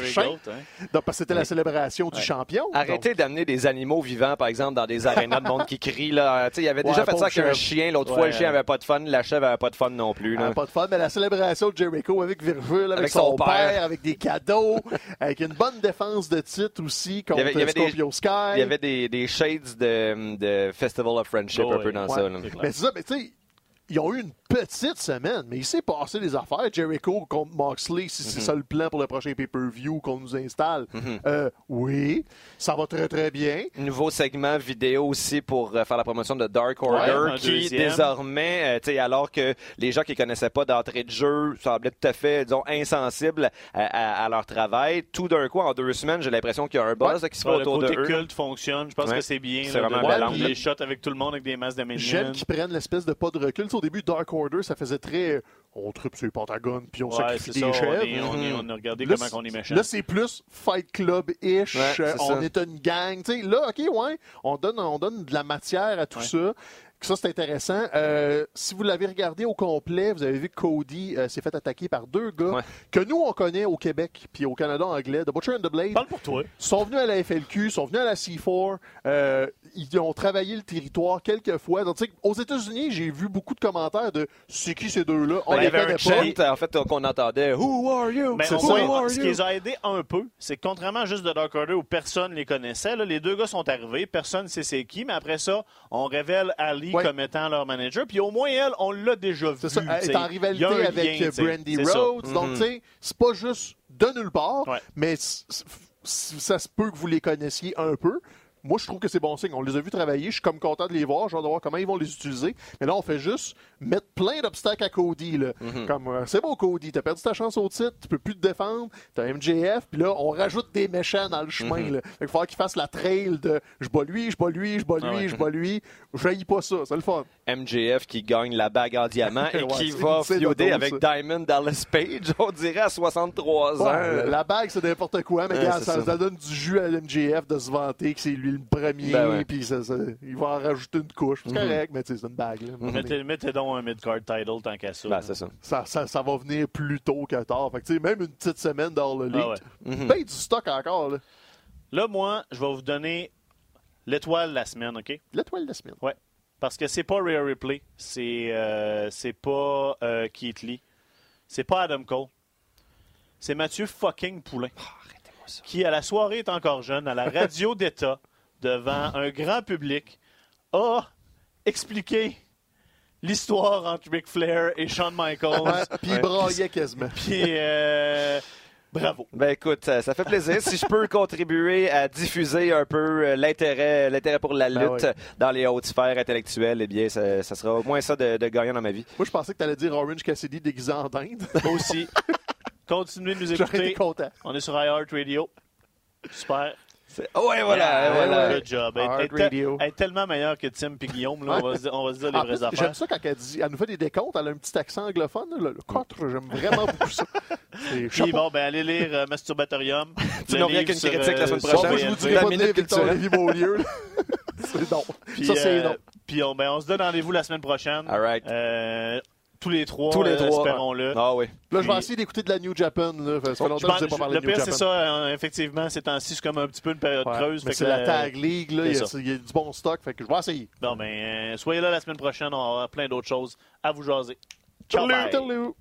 hein. Donc, parce que c'était la célébration du champion. Arrêtez d'amener des animaux vivants, par exemple, dans des arénas de monde qui crient. Là. Tu sais, il avait déjà fait ça avec un chien. L'autre Ouais. fois, le chien avait pas de fun. La chèvre avait pas de fun non plus. Donc, là. pas de fun, mais la célébration de Jericho avec Virgil, avec, Avec son, son père. père. avec des cadeaux, avec une bonne défense de titre aussi contre Il y avait- il y avait des- Scorpio Sky. Il y avait des, des shades de, de Festival of Friendship Oh, un peu dans Ouais. ça. Mais c'est ça, mais tu sais, ils ont eu une petite semaine, mais il s'est passé des affaires. Jericho contre Moxley, si c'est Mhm. ça le plan pour le prochain pay-per-view qu'on nous installe. Mhm. Euh, oui, ça va très très bien. Nouveau segment vidéo aussi pour euh, faire la promotion de Dark Order Ouais, qui deuxième. désormais, euh, alors que les gens qui connaissaient pas d'entrée de jeu semblaient tout à fait, disons, insensibles à, à- à leur travail, tout d'un coup, en deux semaines, j'ai l'impression qu'il y a un buzz là, qui se fait Ouais, le autour de côté eux. culte fonctionne. Je pense Ouais. que c'est bien. C'est vraiment de des shots avec tout le monde avec des masses de J'aime qu'ils prennent l'espèce de pas de recul. Au début, Dark Order, ça faisait très. On tripe sur les Pentagones, puis on Ouais, sacrifie c'est des chèvres. On, est- on, est- on a regardé Là, comment on est méchant. Là, c'est plus Fight Club-ish. Ouais, euh, on ça. est une gang. Tu sais, là, OK, ouais, on donne, on donne de la matière à tout Ouais. ça. Ça, c'est intéressant. Euh, si vous l'avez regardé au complet, vous avez vu que Cody euh, s'est fait attaquer par deux gars Ouais. que nous, on connaît au Québec puis au Canada anglais, The Butcher and the Blade. Parle pour toi. sont venus à la FLQ, sont venus à la C4, euh, ils ont travaillé le territoire quelques fois. Donc, tu sais, aux États-Unis, j'ai vu beaucoup de commentaires de c'est qui ces deux-là On Ben, il y les avait un. Chant, en fait, qu'on entendait Who are you? Who are ce you? qui les a aidés un peu, c'est que contrairement juste de Dark Order où personne les connaissait, là, les deux gars sont arrivés, personne ne sait c'est qui, mais après ça, on révèle Ali Comme étant leur manager, puis au moins elle, on l'a déjà vu. C'est ça, elle est en rivalité avec lien. Brandy. Rhodes. Donc, tu sais, c'est pas juste de nulle part, Ouais. mais ça se peut que vous les connaissiez un peu. Moi, je trouve que c'est bon signe. On les a vus travailler. Je suis comme content de les voir. J'ai hâte de voir comment ils vont les utiliser. Mais là, on fait juste mettre plein d'obstacles à Cody. là. Comme, euh, c'est bon, Cody. T'as perdu ta chance au titre. Tu peux plus te défendre. T'as MJF. Puis là, on rajoute des méchants dans le chemin. là. Fait qu'il va falloir qu'il fasse la trail de je bats lui, je bats lui, je bats lui, Ah ouais. je bats lui. Je pas ça. C'est le fun. MJF qui gagne la bague en diamant et Ouais, qui va feuder avec ça. Diamond Dallas Page, on dirait à 63 ans. Là. la bague, c'est n'importe quoi, mais Ouais, ça, ça. ça donne du jus à l'MJF de se vanter que c'est lui le premier, Ben ouais. puis ça- ça- il va en rajouter une couche. C'est correct, mais c'est une bague. là. Mettez, mettez donc un mid-card title tant qu'à ça. Ben, c'est ça. Ça, ça, ça va venir plus tôt que tard. Fait que, tu sais, même une petite semaine dans le Ah Elite, ouais. paye du stock encore. là. Là, moi, je vais vous donner l'étoile de la semaine, OK? L'étoile de la semaine. Ouais. Parce que c'est pas Rhea Ripley, c'est euh, c'est pas euh, Keith Lee, c'est pas Adam Cole, c'est Mathieu fucking Poulain. Qui, à la soirée est encore jeune, à la radio d'État, devant un grand public, a expliqué l'histoire entre Ric Flair et Shawn Michaels. Ouais, Puis il braillait quasiment. Puis, euh, bravo. Ben écoute, ça, ça fait plaisir. si je peux contribuer à diffuser un peu euh, l'intérêt, l'intérêt pour la lutte Ben oui. dans les hautes sphères intellectuelles, eh bien, ça, ça sera au moins ça de, de gagnant dans ma vie. Moi, je pensais que tu allais dire Orange Cassidy déguisé en dinde. Moi aussi. Continuez de nous écouter. content. On est sur iHeart Radio. Super. Oh, ouais, voilà, Yeah, voilà. Good job. Elle, Heart elle- est tellement meilleure que Tim et Guillaume. Là, on, va se, dire- on va se dire les En vraies plus, affaires. J'aime ça quand elle dit, elle nous fait des décomptes, elle a un petit accent anglophone. là, Le, le quatre, j'aime vraiment beaucoup ça. C'est Puis chapeau. bon, ben allez lire euh, Masturbatorium. Tu Le n'as rien qu'une critique la semaine sur Bon, prochaine. moi, je vous dirai La pas de minute culturelle. C'est non. Puis, ça, c'est euh, non. Puis on, ben, on se donne rendez-vous la semaine prochaine. All right. Tous les trois, Tous les euh, trois. espérons-le. Ah oui. Là, je vais essayer d'écouter de la New Japan. Là. Ça fait longtemps Je que je pense- n'ai pas parlé le de New pire, c'est ça. euh, effectivement, c'est temps-ci, c'est comme un petit peu une période Ouais, creuse. mais c'est la Tag League, là, il y, a, c'est ça. il y a du bon stock, fait que je vais essayer. Bon, ben, euh, soyez là la semaine prochaine. On va avoir plein d'autres choses à vous jaser. Ciao, bye. Tourlou, tourlou.